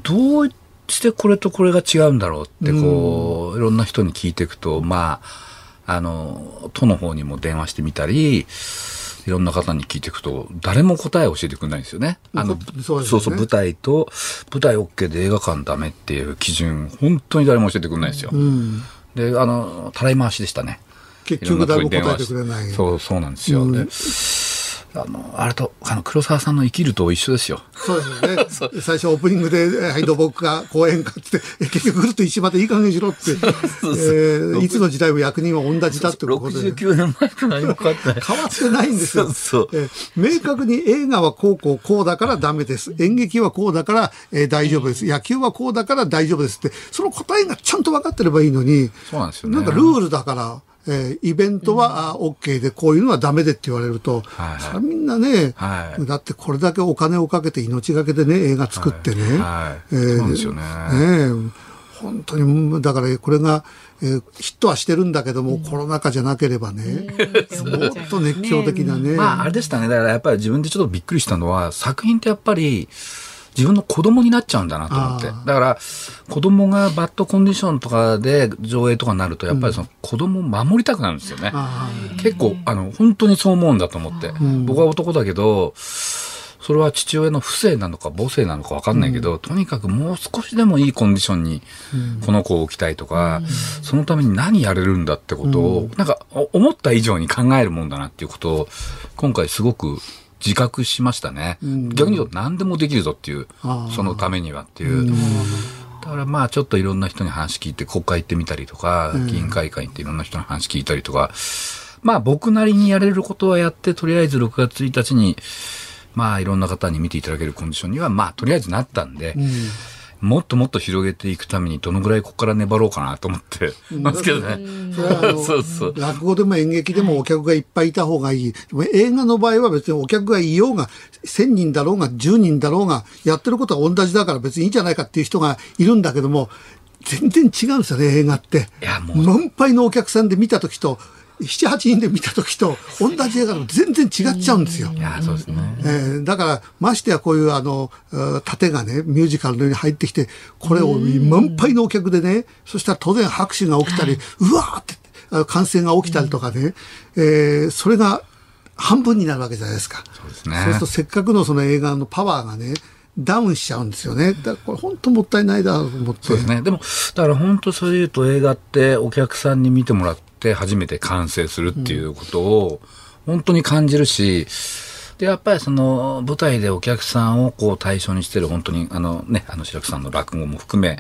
D: どうしてこれとこれが違うんだろうって、こう、いろんな人に聞いていくと、まあ、あの、都の方にも電話してみたり、いろんな方に聞いていくと、誰も答えを教えてくれないんですよね。あの、そう、ね、そうそう舞台と、舞台 OK で映画館ダメっていう基準、本当に誰も教えてくれないんですよ。うん、で、あの、たらい回しでしたね。
B: 結局誰も答えてくれない。
D: そう、そうなんですよ。うん、であの、あれと、あの、黒沢さんの生きると一緒ですよ。
B: そうですよね。最初オープニングで、はい、土木か公園かって、結局来ると石場でいい加減しろって、そうそうえー、いつの時代も役人は同じだってことで。
D: 69年前と何も変わってない。
B: 変わってないんですよ。そうそう、えー、明確に映画はこうこうこうだからダメです。演劇はこうだから、えー、大丈夫です。野球はこうだから大丈夫ですって、その答えがちゃんと分かってればいいのに、
D: そうなんですよね。
B: なんかルールだから、えー、イベントは、うん、OK で、こういうのはダメでって言われると、はいはみんなね、はい、だってこれだけお金をかけて命がけでね、映画作ってね。はいはい、えー、そうですよね。ね本当に、だからこれが、えー、ヒットはしてるんだけども、うん、コロナ禍じゃなければね、もっと熱狂的なね。
D: まあ、あれでしたね。だからやっぱり自分でちょっとびっくりしたのは、作品ってやっぱり、自分の子供になっちゃうんだなと思って。だから、子供がバッドコンディションとかで上映とかになると、やっぱりその子供を守りたくなるんですよね。うん、結構、あの、本当にそう思うんだと思って。うん、僕は男だけど、それは父親の不正なのか母性なのか分かんないけど、うん、とにかくもう少しでもいいコンディションにこの子を置きたいとか、うん、そのために何やれるんだってことを、うん、なんか思った以上に考えるもんだなっていうことを、今回すごく自覚しましたね。逆に言うと何でもできるぞっていう、そのためにはっていう。だからまあちょっといろんな人に話聞いて、国会行ってみたりとか、議員会館行っていろんな人の話聞いたりとか、まあ僕なりにやれることはやって、とりあえず6月1日に、まあいろんな方に見ていただけるコンディションには、まあとりあえずなったんで、もっともっと広げていくためにどのぐらいここから粘ろうかなと思ってますけどね。
B: そうそう。落語でも演劇でもお客がいっぱいいた方がいい。はい、映画の場合は別にお客がいようが、1000人だろうが10人だろうが、やってることは同じだから別にいいんじゃないかっていう人がいるんだけども、全然違うんですよね、映画って。いやもう満杯のお客さんで見た時と、7、8人で見た時と同じ映画でも全然違っちゃうんですよ。いや、そうですね。えー、だから、ましてやこういうあの、盾がね、ミュージカルのように入ってきて、これを満杯のお客でね、そしたら当然拍手が起きたり、うわーって、歓声が起きたりとかね、えー、それが半分になるわけじゃないですか。そうですね。そうするとせっかくのその映画のパワーがね、ダウンしちゃうんですよね。だからこれ本当もったいないだと思って。
D: そうですね。でも、だから本当そういうと映画ってお客さんに見てもらって、って初めて完成するっていうことを本当に感じるし、で、やっぱりその舞台でお客さんをこう対象にしてる本当にあのね、あの白くさんの落語も含め、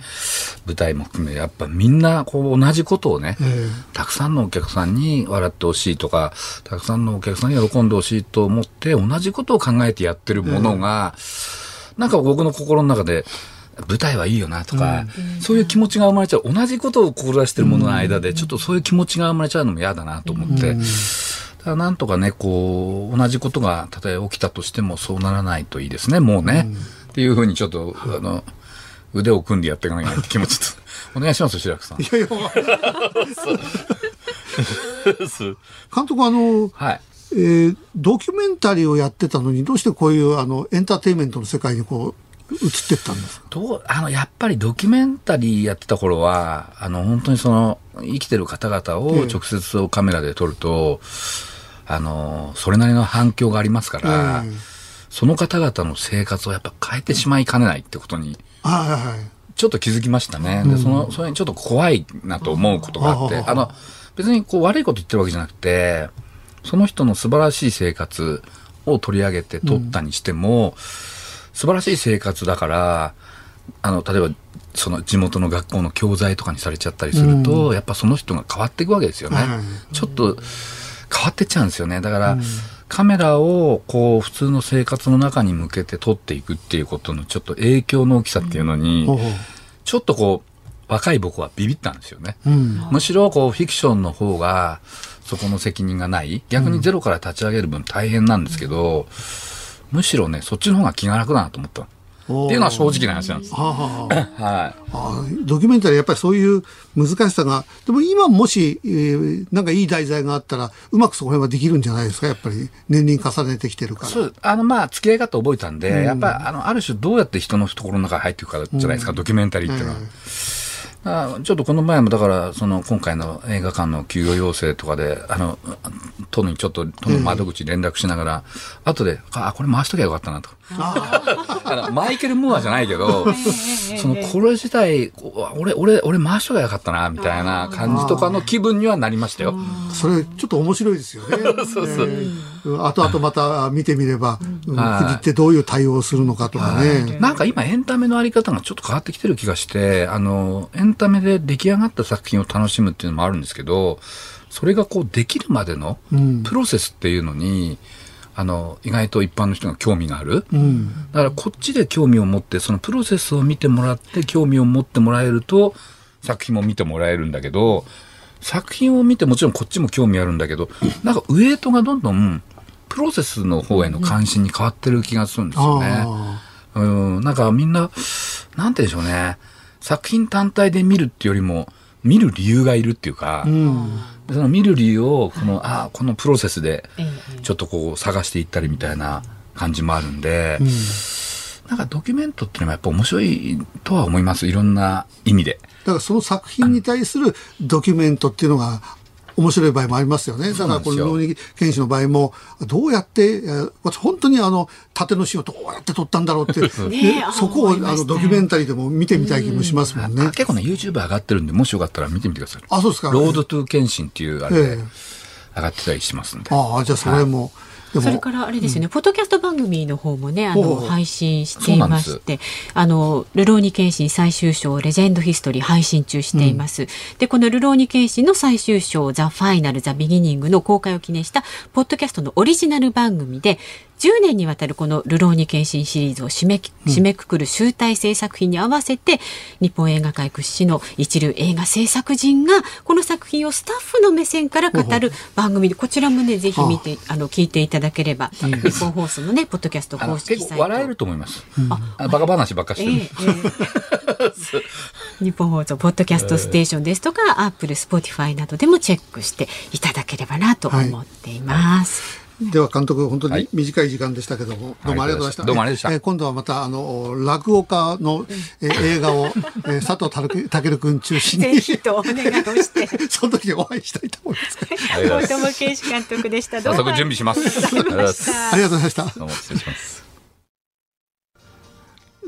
D: 舞台も含め、やっぱみんなこう同じことをね、たくさんのお客さんに笑ってほしいとか、たくさんのお客さんに喜んでほしいと思って同じことを考えてやってるものが、なんか僕の心の中で、舞台はいいよなとか、うん、そういう気持ちが生まれちゃう。同じことを志してる者の間で、ちょっとそういう気持ちが生まれちゃうのも嫌だなと思って。だなんとかね、こう、同じことが、たとえ起きたとしてもそうならないといいですね、もうね。うん、っていうふうにちょっと、あの、腕を組んでやっていかなきゃいけないって気持ちと。お願いします、白くさん。いやいや、
B: 監督あの、はい。えー、ドキュメンタリーをやってたのに、どうしてこういうあのエンターテインメントの世界にこう移ってったんです
D: どうあのやっぱりドキュメンタリーやってた頃はあの本当にその生きてる方々を直接カメラで撮ると、えあのそれなりの反響がありますから、えその方々の生活をやっぱ変えてしまいかねないってことに、はい、ちょっと気づきましたね、でそのそれにちょっと怖いなと思うことがあって、あの別にこう悪いこと言ってるわけじゃなくてその人の素晴らしい生活を取り上げて撮ったにしても、うん素晴らしい生活だから、あの、例えば、その地元の学校の教材とかにされちゃったりすると、やっぱその人が変わっていくわけですよね。
B: はい
D: ちょっと変わってっちゃうんですよね。だから、カメラをこう普通の生活の中に向けて撮っていくっていうことのちょっと影響の大きさっていうのに、ちょっとこう若い僕はビビったんですよね。
B: うん。
D: むしろこうフィクションの方がそこの責任がない逆にゼロから立ち上げる分大変なんですけど、むしろねそっちの方が気が楽だなと思った。っていうのは正直な話なんです。
B: はあはあ
D: はい。
B: あドキュメンタリーやっぱりそういう難しさがでも今もし、えーなんかいい題材があったらうまくそこら辺はできるんじゃないですか？やっぱり年々重ねてきてるから。
D: そう、あの、まあ、付き合い方覚えたんで、やっぱ、あの、ある種どうやって人の懐の中に入っていくかじゃないですか、ドキュメンタリーっていうのは。あちょっとこの前もだから、その今回の映画館の休業要請とかで、あの、都にちょっと都の窓口に連絡しながら、後で、あ、これ回しときゃよかったなと。マイケル・ムーアじゃないけど、その、これ自体、俺、俺、俺回しときゃよかったな、みたいな感じとかの気分にはなりましたよ。
B: それちょっと面白いですよね。
D: そうそう。
B: えー後々また見てみれば、国ってどういう対応をするのかとかね、
D: なんか今エンタメのあり方がちょっと変わってきてる気がして、あの、エンタメで出来上がった作品を楽しむっていうのもあるんですけど、それがこうできるまでの
B: うん。
D: プロセスっていうのに、あの、意外と一般の人が興味がある。
B: うん。
D: だからこっちで興味を持って、そのプロセスを見てもらって興味を持ってもらえると、作品も見てもらえるんだけど、作品を見てもちろんこっちも興味あるんだけど、なんかウエイトがどんどんプロセスの方への関心に変わってる気がするんですよね。
B: あ
D: うん、なんかみんな、なんて言うんでしょうね。作品単体で見るっていうよりも、見る理由がいるっていうか、
B: ーうん。
D: その見る理由を、この、ああ、このプロセスで、
A: え。
D: ちょっとこう探していったりみたいな感じもあるんで、
B: うん
D: なんかドキュメントっていうのはやっぱ面白いとは思います。いろんな意味で。
B: だからその作品に対するドキュメントっていうのが面白い場合もありますよね。だからこの
D: そうなん
B: 浪人剣士の場合もどうやって、えー私本当にあの縦の詩をどうやって撮ったんだろうって、
A: ね
B: そこをあのドキュメンタリーでも見てみたい気もしますもんね。
D: あ結構ね、YouTube 上がってるんで、もしよかったら見てみてください。
B: あ、そうですか。
D: ロードトゥー検診っていうあれで
B: ええ
D: 上がってたりしますんで。
B: ああ、じゃあそれも、でも
A: それからあれですよね、ポッドキャスト番組の方もね、あの、配信していまして、あの、ルローニケンシン最終章、レジェンドヒストリー配信中しています。で、このルローニケンシンの最終章、ザ・ファイナル、ザ・ビギニングの公開を記念した、ポッドキャストのオリジナル番組で、10年にわたるこのルローニケンシリーズを締めき締めくくる集大成作品に合わせて、日本映画界屈指の一流映画制作人が、この作品をスタッフの目線から語る番組で、こちらもね、ぜひ見て、あの、聞いていただければ、日本放送のね、ポッドキャスト公式サイト。
D: 結構笑えると思います。あバカ話ばっかしてる。
A: ニッポン放送ポッドキャストステーションですとか、アップル、スポティファイなどでもチェックしていただければなと思っています。
B: では監督本当に
D: はい
B: 短い時間でしたけども、どうもありがとうございました。
D: どうもありがとうございました
B: えー今度はまたあの落語家の、えー映画を、えー佐藤健君中心に
A: ぜひとお願いをして。
B: その時にお会いしたいと思います。
A: 大友啓史監督でした。どうも
D: 早速準備します。ありがとうございます。
B: ありがとうございました。
D: どうも失礼します。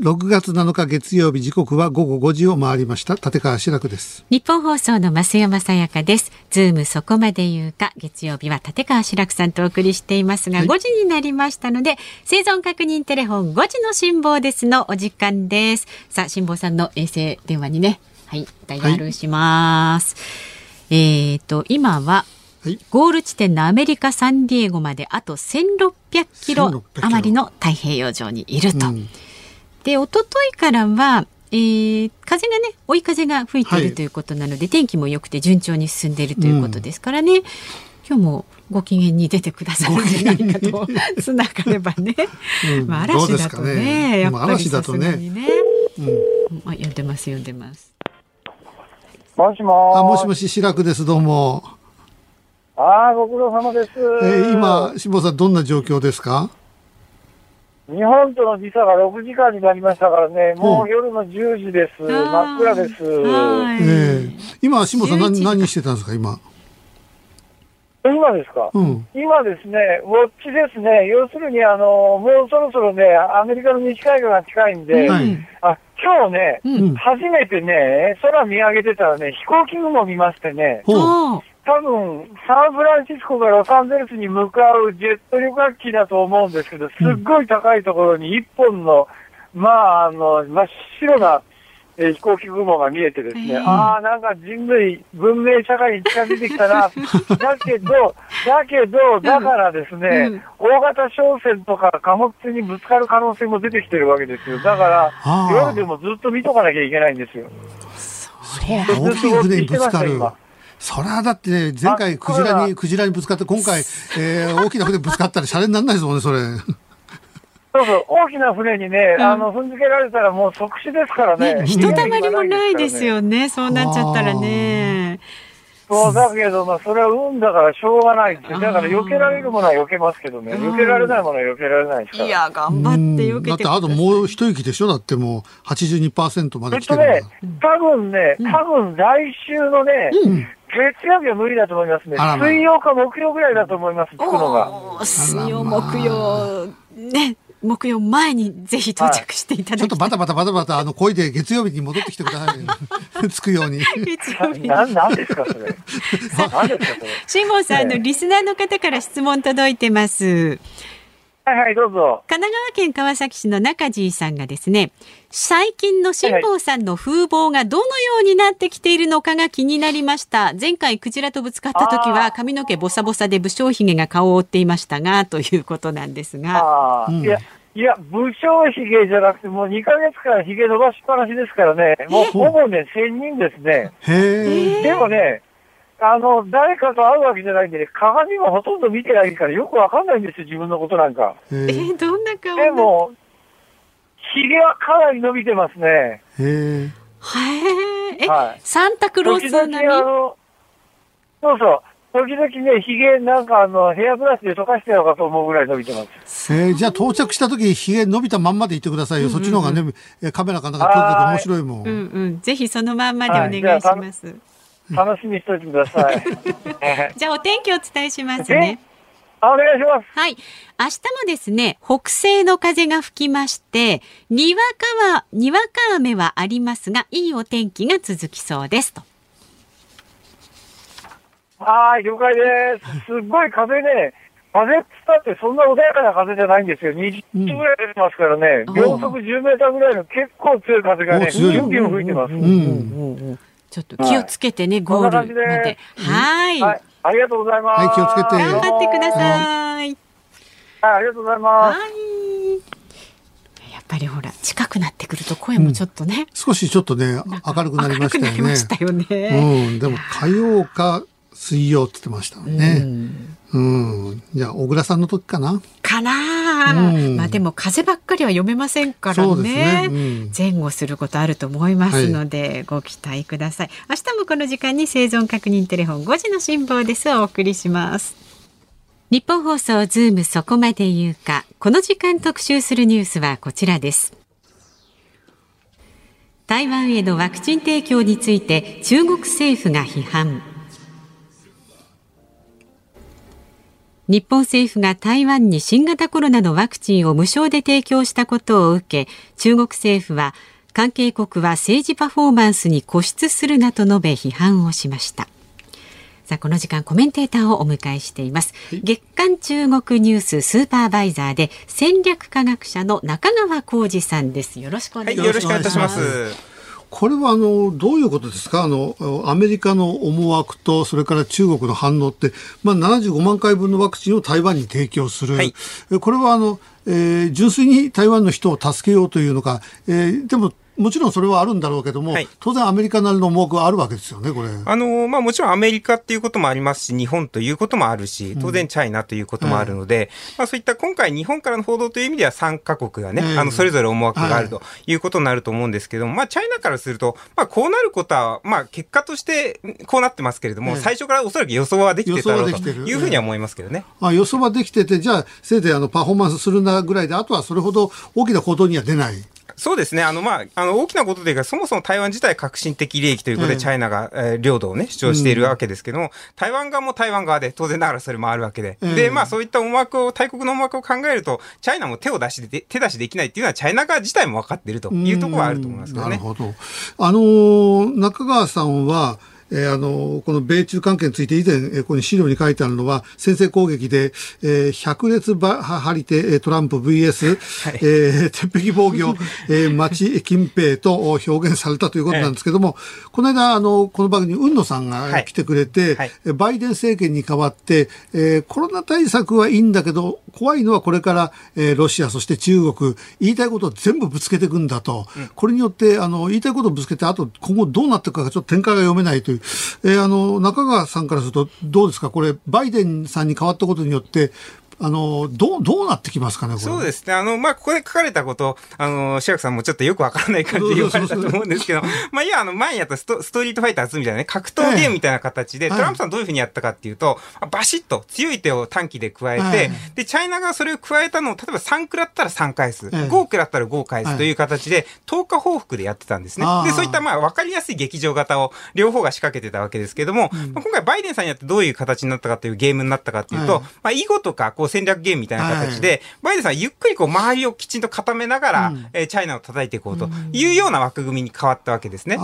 B: 6月7日月曜日時刻は午後5時を回りました立川志らくです。
A: 日本放送の増山さやかです。ズームそこまで言うか、月曜日は立川志らくさんとお送りしていますが、
B: はい
A: 5時になりましたので、生存確認テレフォン5時の辛抱ですのお時間です。さあ、辛抱さんの衛星電話にね、はい、ダイヤルします。えっ、と、今は、
B: はい。
A: ゴール地点のアメリカ・サンディエゴまであと1600キロ
B: 1600キロ
A: 余りの太平洋上にいると。
B: うん
A: で一昨日からは、えー風がね追い風が吹いてい
B: はい。
A: るということなので、天気も良くて順調に進んでいるということですからね、今日もご機嫌に出てくださるんじゃないかとつながればね、
B: うん。
A: まあ、嵐だと
B: ね
A: ね。やっ
B: まあ
A: ぱりさ
B: 嵐だとね。
A: すがにね
B: うん
A: うん。あ読んでます読んでます。
E: もしもー。
B: あもしもし志らくですどうも。
E: ああ、ご苦労様です。
B: えー今辛坊さんどんな状況ですか？
E: 日本との時差が6時間になりましたからね、もう夜の10時です。真っ暗です。
A: はい
B: えー今辛坊さん
A: 11
B: 何してたんですか今？
E: 今ですか、
B: うん。
E: 今ですね、ウォッチですね。要するに、あの、もうそろそろね、アメリカの西海岸が近いんで、
B: はい。
E: あ、今日ね、
A: うん
B: うん。
E: 初めてね、空見上げてたらね、飛行機雲見ましてね、多分、サンフランシスコからロサンゼルスに向かうジェット旅客機だと思うんですけど、すっごい高いところに一本の、まあ、あの、真っ白な、えー飛行機雲が見えてですね、
A: ええ
E: ああ、なんか人類、文明社会に近づいてきたな。だけど、だけど、だからですね、
A: うん
E: 大型商船とか貨物船にぶつかる可能性も出てきてるわけですよ。だから、夜でもずっと見とかなきゃいけないんですよ。
B: そう大きい船にぶつかる。それはだってね、前回
E: あ
B: クジラに、クジラにぶつかって、今回、えー、大きな船ぶつかったらシャレにならないですもんね、それ。
E: そうそう、大きな船にね、
A: うん
E: あの、踏んづけられたらもう即死ですからね。
A: ね、ひとたまりもないですよね。そうなっちゃったらね。
E: そう、だけど、まあ、それは運だからしょうがないですよ。だから、避けられるものは避けますけどね。
A: うん
E: 避けられないものは避けられないですから。
A: いや、頑張って避け
B: だっててあともう一息でしょ？だってもう82%ま
E: え
B: で来てるんだ
E: っとね、多分ね、多分来週のね、
A: うん
E: 月曜日は無理だと思いますね。
B: ま
E: 水曜か木曜ぐらいだと思います、着くのが。
A: 水曜、木曜、ね、木曜前にぜひ到着していただきたい。
B: ちょっとバタバタバタバタ、あの、漕いで月曜日に戻ってきてください。着くように。
A: 月曜日に
E: な、なんですか、それ。何ですか、それ。
A: 辛坊さん、あの、リスナーの方から質問届いてます。
E: はいはい、どうぞ。
A: 神奈川県川崎市の中地さんがですね、最近の辛坊さんの風貌がどのようになってきているのかが気になりました。前回クジラとぶつかった時は髪の毛ボサボサで武将髭が顔を覆っていましたが、ということなんですが。
E: いや、いや、武将髭じゃなくて、もう2ヶ月間髭伸ばしっぱなしですからね、もうほぼね、仙人ですね。
B: へえ。
E: でもね、あの、誰かと会うわけじゃないんでね、鏡もほとんど見てないからよくわかんないんですよ、自分のことなんか。
B: へ
A: えー、どんな顔
E: でも、髭はかなり伸びてますね。
B: へえ。
A: へえ、え、
E: はい
A: サンタクロー
E: 時
A: ス並み
E: 々あの、そうそう。時々ね、髭なんかあの、ヘアブラシで溶かしてやろうかと思うぐらい伸びてます。
B: えー、じゃあ到着した時、髭伸びたまんまでいてくださいよ。そっちの方がね、えーカメラかなんか撮ると面白いもん。
A: うんうん。ぜひそのまんまでお願いします。
E: 楽しみにしといてください。は い
A: じゃあお天気お伝えしますね。
E: あお願いします。
A: はい。明日もですね、北西の風が吹きまして、にわかは、にわか雨はありますが、いいお天気が続きそうですと。
E: はい、了解です。すっごい風ね、風っつったってそんな穏やかな風じゃないんですよ。20
B: うん
E: ぐらい出てますからね、
A: うん
E: 秒速10メーターぐらいの結構強い風がね、ビュンビュン吹いてます。
B: うん。
A: ちょっと気をつけてね、ゴールまで
E: じ。
A: はい。
E: はい、ありがとうございます。
B: はい気をつけて
A: 頑張ってくだ
E: い。
A: さい。
E: はい、ありがとうございます。
A: はい。やっぱりほら、近くなってくると声もちょっとね、
B: 少しちょっとね、明るくなりましたよね
A: 明るくなりまし。たよね。
B: うん。でも火曜か水曜って言ってましたね。うん。じゃあ、小倉さんの時かな？
A: かなあ、
B: うん。
A: まあでも風ばっかりは読めませんからね。
B: ね。うん。
A: 前後することあると思いますので、ご期待ください。明日もこの時間に生存確認テレフォン5時の辛抱です。お送りします。日本放送ズームそこまで言うか。この時間特集するニュースはこちらです。台湾へのワクチン提供について中国政府が批判日本政府が台湾に新型コロナのワクチンを無償で提供したことを受け中国政府は関係国は政治パフォーマンスに固執するなと述べ批判をしました。さあこの時間コメンテーターをお迎えしています、月刊中国ニューススーパーバイザーで戦略科学者の中川浩二さんです。よろしくお願いします、
F: よろしくお願いいたします。
B: これはあのどういうことですか？あのアメリカの思惑とそれから中国の反応って、まあ、75万回分のワクチンを台湾に提供する、
F: はい。
B: えこれはあの、えー純粋に台湾の人を助けようというのか、えーでももちろんそれはあるんだろうけども、
F: はい。
B: 当然アメリカなりの思惑はあるわけですよねこれ。
F: あのまあ、もちろんアメリカっていうこともありますし、日本ということもあるし、当然チャイナということもあるので、まあ、そういった今回日本からの報道という意味では3カ国がね、
B: うん
F: あの、それぞれ思惑がある
B: は
F: ということになると思うんですけども、まあ、チャイナからすると、まあ、こうなることは、まあ、結果としてこうなってますけれども、
B: ええ。
F: 最初からおそらく予想はできてたろうと
B: 予想はできてる。
F: いうふうには思いますけどね。
B: まあ、予想はできてて、じゃあ、せいぜいあのパフォーマンスするなぐらいで、あとはそれほど大きな行動には出ない。
F: そうですね。あの、まあ、あの、大きなことというか、そもそも台湾自体革新的利益ということで、
B: うん
F: チャイナが、えー領土をね、主張しているわけですけども、台湾側も台湾側で、当然ながらそれもあるわけで。
B: うん
F: で、まあ、そういった思惑を、大国の思惑を考えると、チャイナも手を出しで、手出しできないっていうのは、チャイナ側自体も分かっているというところはあると思いますけどね。
B: なるほど。あのー中川さんは、えー、あの、この米中関係について以前、えー、ここに資料に書いてあるのは、先制攻撃で、えー、百列ば張り手、トランプ VS、はい、えー、鉄壁防御、えー、町近平と表現されたということなんですけども、えー、この間、あの、この番組に海野さんが来てくれて、はい。はい、バイデン政権に代わって、えー、コロナ対策はいいんだけど、怖いのはこれから、えー、ロシア、そして中国、言いたいことを全部ぶつけていくんだと、うん、これによって、あの、言いたいことをぶつけて、あと今後どうなっていくかがちょっと展開が読めないという、えー、あの、中川さんからするとどうですか？これ、バイデンさんに変わったことによって、あの、どう、どうなってきますかね、
F: そうですね。あの、まあ、ここで書かれたこと、あの、志らくさんもちょっとよくわからない感じで 言われたと思うんですけど、まあ、いや、あの、前やったストストリートファイターズみたいなね、格闘ゲームみたいな形で、トランプさんどういうふうにやったかっていうと、バシッと強い手を短期で加えて、で、チャイナがそれを加えたのを、例えば3食らったら3回数、5食らったら5回数という形で、10日報復でやってたんですね。で、そういった、まあ、わかりやすい劇場型を両方が仕掛けてたわけですけども、まあ、今回バイデンさんにやってどういう形になったかというゲームになったかっていうと、まあ、囲碁とか、こう戦略ゲームみたいな形で、はい、バイデンさんゆっくりこう周りをきちんと固めながら、うん、えー、チャイナを叩いていこうというような枠組みに変わったわけですね。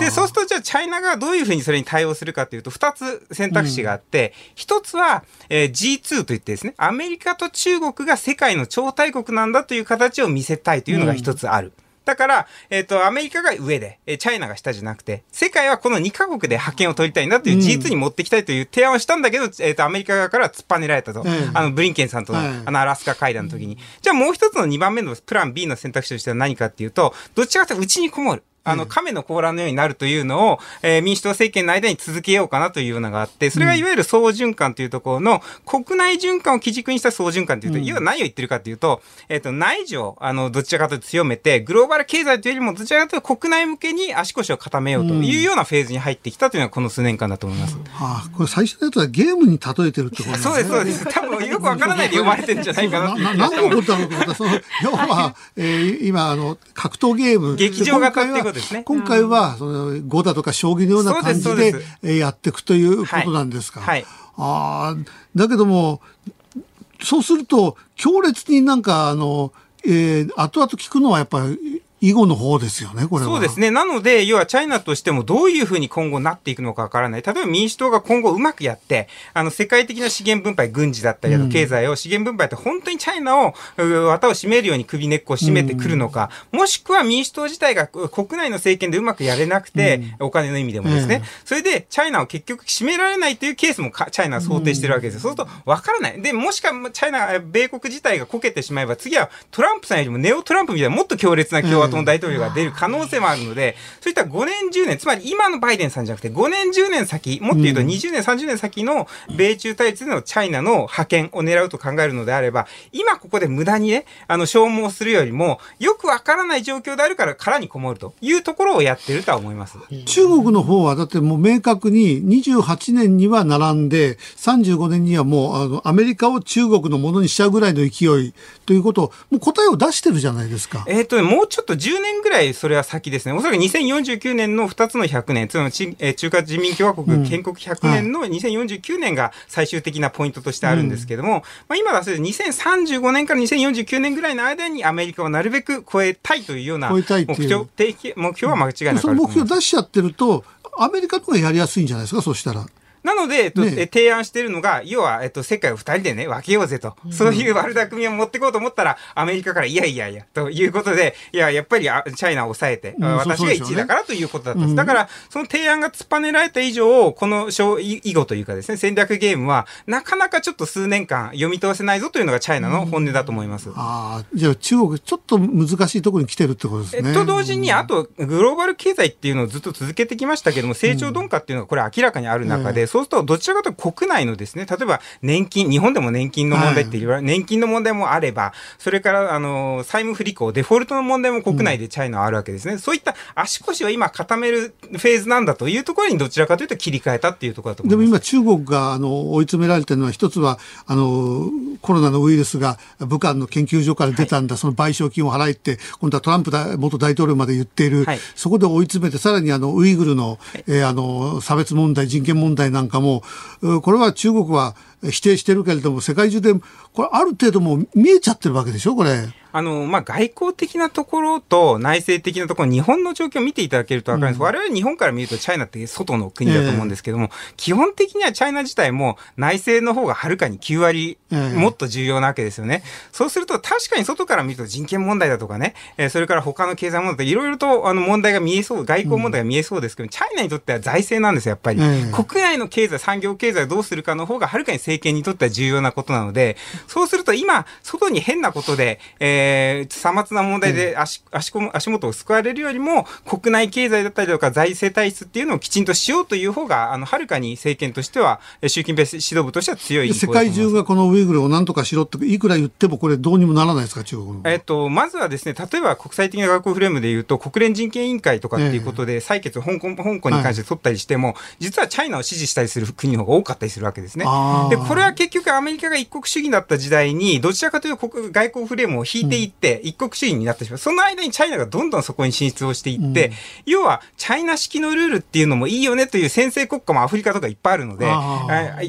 F: で、そうするとじゃあチャイナがどういうふうにそれに対応するかというと、二つ選択肢があって、一、うん、つは、えー、G2 といってですね、アメリカと中国が世界の超大国なんだという形を見せたいというのが一つある。うんだから、えっ、ー、と、アメリカが上で、えチャイナが下じゃなくて、世界はこの2カ国で覇権を取りたいんだという G2 に持っていきたいという提案をしたんだけど、うん、えっ、ー、と、アメリカ側から突っぱねられたと。うん、あの、ブリンケンさんとの、あの、アラスカ会談の時に。じゃあもう一つの2番目のプラン B の選択肢としては何かっていうと、どっちかというと内にこもる。あの、亀の甲羅のようになるというのを、えー、民主党政権の間に続けようかなというのがあって、それがいわゆる総循環というところの、国内循環を基軸にした総循環というと、うん、要は何を言ってるかというと、えっ、ー、と、内需を、あの、どちらかというと強めて、グローバル経済というよりも、どちらかというと国内向けに足腰を固めようというようなフェーズに入ってきたというのがこの数年間だと思います。
B: はあ、これ最初のやつはゲームに例えてるってことですね。
F: そうです、そうです。多分よくわからないで読まれてるんじゃないかなな。
B: 何のことだろうと思ったら、その、要は、えー、今、あの、格闘ゲーム。
F: 劇場型っていうことですね。
B: 今回は、は、その、碁だとか将棋のような感じででやっていくということなんですか？はい。ああ、だけども、そうすると、強烈になんか、あの、えー、後々聞くのはやっぱり、囲碁の方ですよね、これ
F: そうですね。なので、要はチャイナとしてもどういうふうに今後なっていくのかわからない。例えば民主党が今後うまくやって、あの、世界的な資源分配、軍事だったり、経済を資源分配って本当にチャイナを、綿を締めるように首根っこを締めてくるのか、うん、もしくは民主党自体が国内の政権でうまくやれなくて、うん、お金の意味でもですね、うん、それでチャイナを結局締められないというケースもチャイナは想定してるわけですそうするとわからない。で、もしかチャイナ、米国自体がこけてしまえば、次はトランプさんよりもネオトランプみたいなもっと強烈な共和党の大統領が出る可能性もあるので、そういった5年、10年、つまり今のバイデンさんじゃなくて、5年、10年先、もっと言うと20年、30年先の米中対立でのチャイナの覇権を狙うと考えるのであれば、今ここで無駄にね、あの、消耗するよりも、よくわからない状況であるから殻にこもるというところをやってるとは思います。
B: 中国の方は、だってもう明確に28年には並んで、35年にはもう、あの、アメリカを中国のものにしちゃうぐらいの勢いということを、もう答えを出してるじゃないですか。
F: えっ、と、もうちょっと10年ぐらいそれは先ですね。おそらく2049年の2つの100年、つまり、え中華人民共和国建国100年の2049年が最終的なポイントとしてあるんですけども、うん、まあ、今だと2035年から2049年ぐらいの間にアメリカをなるべく超えたいというような目標目標は間違いなくある
B: と。その目標出しちゃってると、アメリカとかやりやすいんじゃないですか、そしたら。
F: なので、えっと、ね、提案しているのが、要は、えっと、世界を二人でね、分けようぜと。そういう悪巧みを持っていこうと思ったら、アメリカから、いやいやいや、ということで、いや、やっぱり、チャイナを抑えて、うん、私が1位だからということだったんです。うん、だから、その提案が突っぱねられた以上、この囲碁というかですね、戦略ゲームは、なかなかちょっと数年間読み通せないぞというのがチャイナの本音だと思います。うん、
B: ああ、じゃあ中国、ちょっと難しいところに来てるってことですね。
F: と同時に、あと、グローバル経済っていうのをずっと続けてきましたけども、成長鈍化っていうのがこれ明らかにある中で、そうすると、どちらかと国内のですね、例えば年金、日本でも年金の問題って言われ、はい、年金の問題もあれば、それから、あの、債務不履行、デフォルトの問題も国内でチャイナはあるわけですね。うん、そういった足腰を今固めるフェーズなんだというところにどちらかというと切り替えたっていうところだと思います。
B: でも今中国が、あの、追い詰められてるのは一つは、あの、コロナのウイルスが武漢の研究所から出たんだ、はい、その賠償金を払えって、今度はトランプ元大統領まで言っている、はい、そこで追い詰めて、さらにあの、ウイグルの、はい、えー、あの、差別問題、人権問題なんかかも、これは中国は否定してるけれども、世界中で、これある程度もう見えちゃってるわけでしょ、これ。
F: あの、まあ、外交的なところと内政的なところ、日本の状況を見ていただけるとわかるんです、うん、我々日本から見るとチャイナって外の国だと思うんですけども、えー、基本的にはチャイナ自体も内政の方がはるかに9割、もっと重要なわけですよね。そうすると確かに外から見ると人権問題だとかね、えー、それから他の経済問題いろいろとあの問題が見えそう、外交問題が見えそうですけど、うん、チャイナにとっては財政なんですよ、やっぱり。えー、国内の経済、産業経済をどうするかの方がはるかに政権にとっては重要なことなので、そうすると今、外に変なことで、えー、末な問題で足,、足足元を救われるよりも、国内経済だったりとか財政体質っていうのをきちんとしようという方が、あの、はるかに政権としては、習近平指導部としては強い
B: 世界中がこのウイグルをなんとかしろって、いくら言ってもこれどうにもならないですか、中国
F: えっと、まずはですね、例えば国際的な学校フレームでいうと、国連人権委員会とかっていうことで、採決、香港、香港に関して取ったりしても、はい、実はチャイナを支持したりする国の方が多かったりするわけですね。で、これは結局アメリカが一国主義だった時代に、どちらかというと国外交フレームを引いていって、一国主義になってしまう。その間にチャイナがどんどんそこに進出をしていって、うん、要は、チャイナ式のルールっていうのもいいよねという先制国家もアフリカとかいっぱいあるので、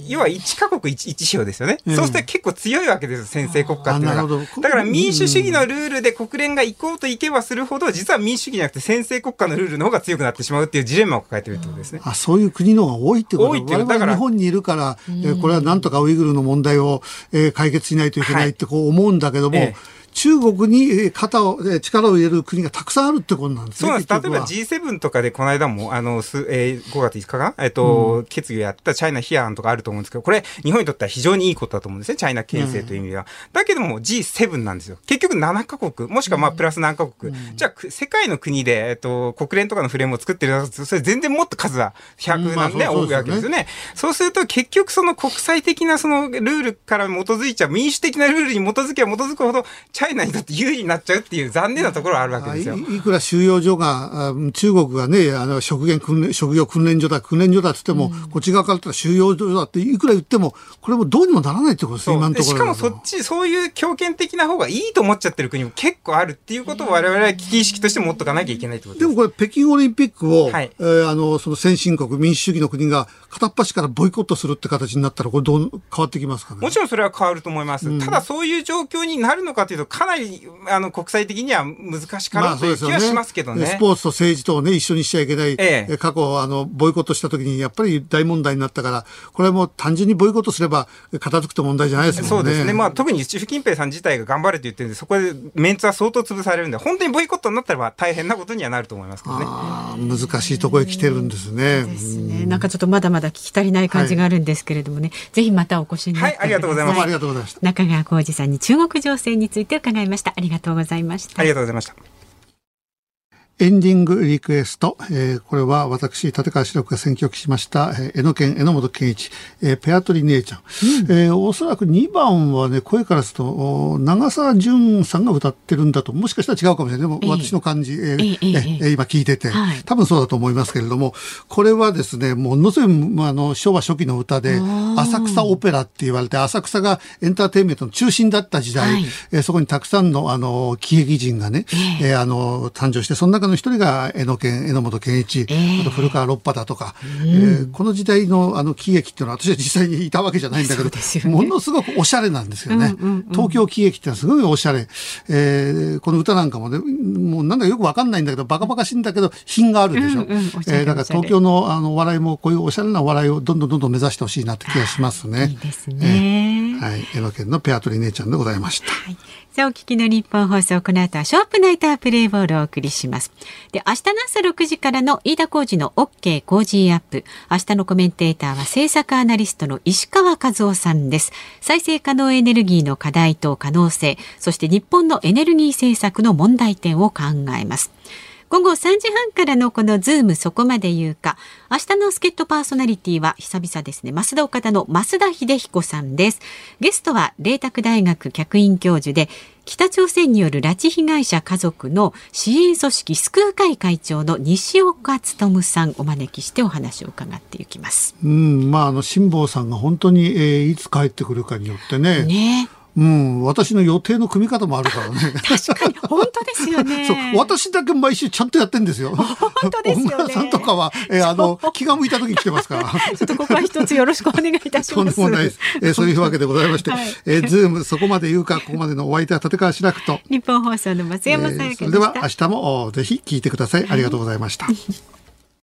F: 要は1カ国 1, 1指標ですよね。うん、そうして結構強いわけですよ、先制国家っていうのが。だから民主主義のルールで国連が行こうといけばするほど、実は民主主義じゃなくて先制国家のルールの方が強くなってしまうっていうジレンマを抱えてるってことですね。
B: あ、そういう国の方が多いってこと多いってことだから。日本にいるから、えー、これはなんとかウイグルの問題を、えー、解決しないといけないってこう思うんだけども、中国に肩を、力を入れる国がたくさんあるってことなんです
F: ね。そうなんです。例えば G7 とかでこの間も、あの、すえー、5月5日か？えっ、と、うん、決議をやったチャイナ批判とかあると思うんですけど、これ、日本にとっては非常にいいことだと思うんですね。チャイナ牽制という意味では。うん、だけども G7 なんですよ。結局7カ国、もしくはまあプラス何カ国。うん、じゃあ、世界の国で、えっ、と、国連とかのフレームを作ってるそれ全然もっと数は100なんで、多いわけですよね。そうすると結局その国際的なそのルールから基づいちゃう、民主的なルールに基づけば基づくほど、チャイナにとって有利になっちゃうっていう残念なところあるわけですよ。
B: いくら収容所が、中国がね、あの、職業訓練、職業訓練所だ、訓練所だって言っても、うん、こっち側からったら収容所だっていくら言っても、これもどうにもならないってことです今のところ。
F: しかもそっち、そういう強権的な方がいいと思っちゃってる国も結構あるっていうことを我々は危機意識として持っとかなきゃいけないってこと
B: です。でもこれ、北京オリンピックを、はい、えー、あの、その先進国、民主主義の国が片っ端からボイコットするって形になったら、これどう変わってきますかね？
F: もちろんそれは変わると思います。うん、ただそういう状況になるのかというと、かなり、あの、国際的には難しかろうという気はしますけどね。まあ、
B: スポーツと政治とをね、一緒にしちゃいけない。ええ、過去、あの、ボイコットした時にやっぱり大問題になったから、これはもう単純にボイコットすれば片付くと問題じゃないですもんね。
F: そうですね。まあ特に習近平さん自体が頑張れと言ってるんで、そこでメンツは相当潰されるんで、本当にボイコットになったら大変なことにはなると思いますけどね。難
B: しいところへ来てるんですね。
A: ですね。なんかちょっとまだまだ聞き足りない感じがあるんですけれどもね、はい、ぜひまたお越しになって、はい、ありがとうございます。ありがとうございました。中川浩二さんに中国情勢について伺いました。ありがとうございました。
F: ありがとうございました。
B: エンディングリクエスト。えー、これは私、立川志らくが選曲しました、えー、江野県榎本健一、えー、ペアトリ姉ちゃん。うん、えー、おそらく2番はね、声からすると、長澤淳さんが歌ってるんだと、もしかしたら違うかもしれない。でも、私の感じ、えー、えー、今聞いてて、はい、多分そうだと思いますけれども、これはですね、ものすごい、まあ、あの、昭和初期の歌で、浅草オペラって言われて、浅草がエンターテインメントの中心だった時代、はい、えー、そこにたくさんの、あの、喜劇人がね、えー、えー、あの、誕生して、その中の一人が江野健、榎本健一、えー、あと古川六波だとか、うん、えー、この時代のあの喜劇っていうのは私は実際にいたわけじゃないんだけど、ね、ものすごくおしゃれなんですよね。うんうんうん、東京喜劇ってのはすごいおしゃれ。えー、この歌なんかもね、もうなんだかよくわかんないんだけど、バカバカしいんだけど、品があるでしょ。うんうん、えー、だから東京のあの笑いもこういうおしゃれな笑いをどんどんどんどん目指してほしいなって気がしますね。
A: いいですね。
B: えー、はい。江野県のペアトリ姉ちゃんでございました。はい
A: さあ、お聞きの日本放送、この後はショープナイタープレイボールをお送りします。で、明日の朝6時からの飯田浩二の OK 工事アップ。明日のコメンテーターは政策アナリストの石川和夫さんです。再生可能エネルギーの課題と可能性、そして日本のエネルギー政策の問題点を考えます。午後3時半からのこのズームそこまで言うか。明日の助っ人パーソナリティは久々ですね。増田岡田の増田秀彦さんです。ゲストは麗澤大学客員教授で、北朝鮮による拉致被害者家族の支援組織救う会会長の西岡努さんお招きしてお話を伺っていきます。
B: うん、まああの辛坊さんが本当に、えー、いつ帰ってくるかによってね。ねうん、私の予定の組み方もあるからね。
A: 確かに、本当ですよね。そう、
B: 私だけ毎週ちゃんとやってんですよ。
A: 本当ですよね。
B: さんとかは、えー、あの、気が向いた時に来てますから。
A: ちょっとここは一つよろしくお願いいたします。とんでも
B: ないです。えー、そういうわけでございまして、はい、えー、ズームそこまで言うか、ここまでのお相手は立川志らくと。
A: 日本放送の松山さやかで。
B: それでは明日もぜひ聞いてください。ありがとうございました。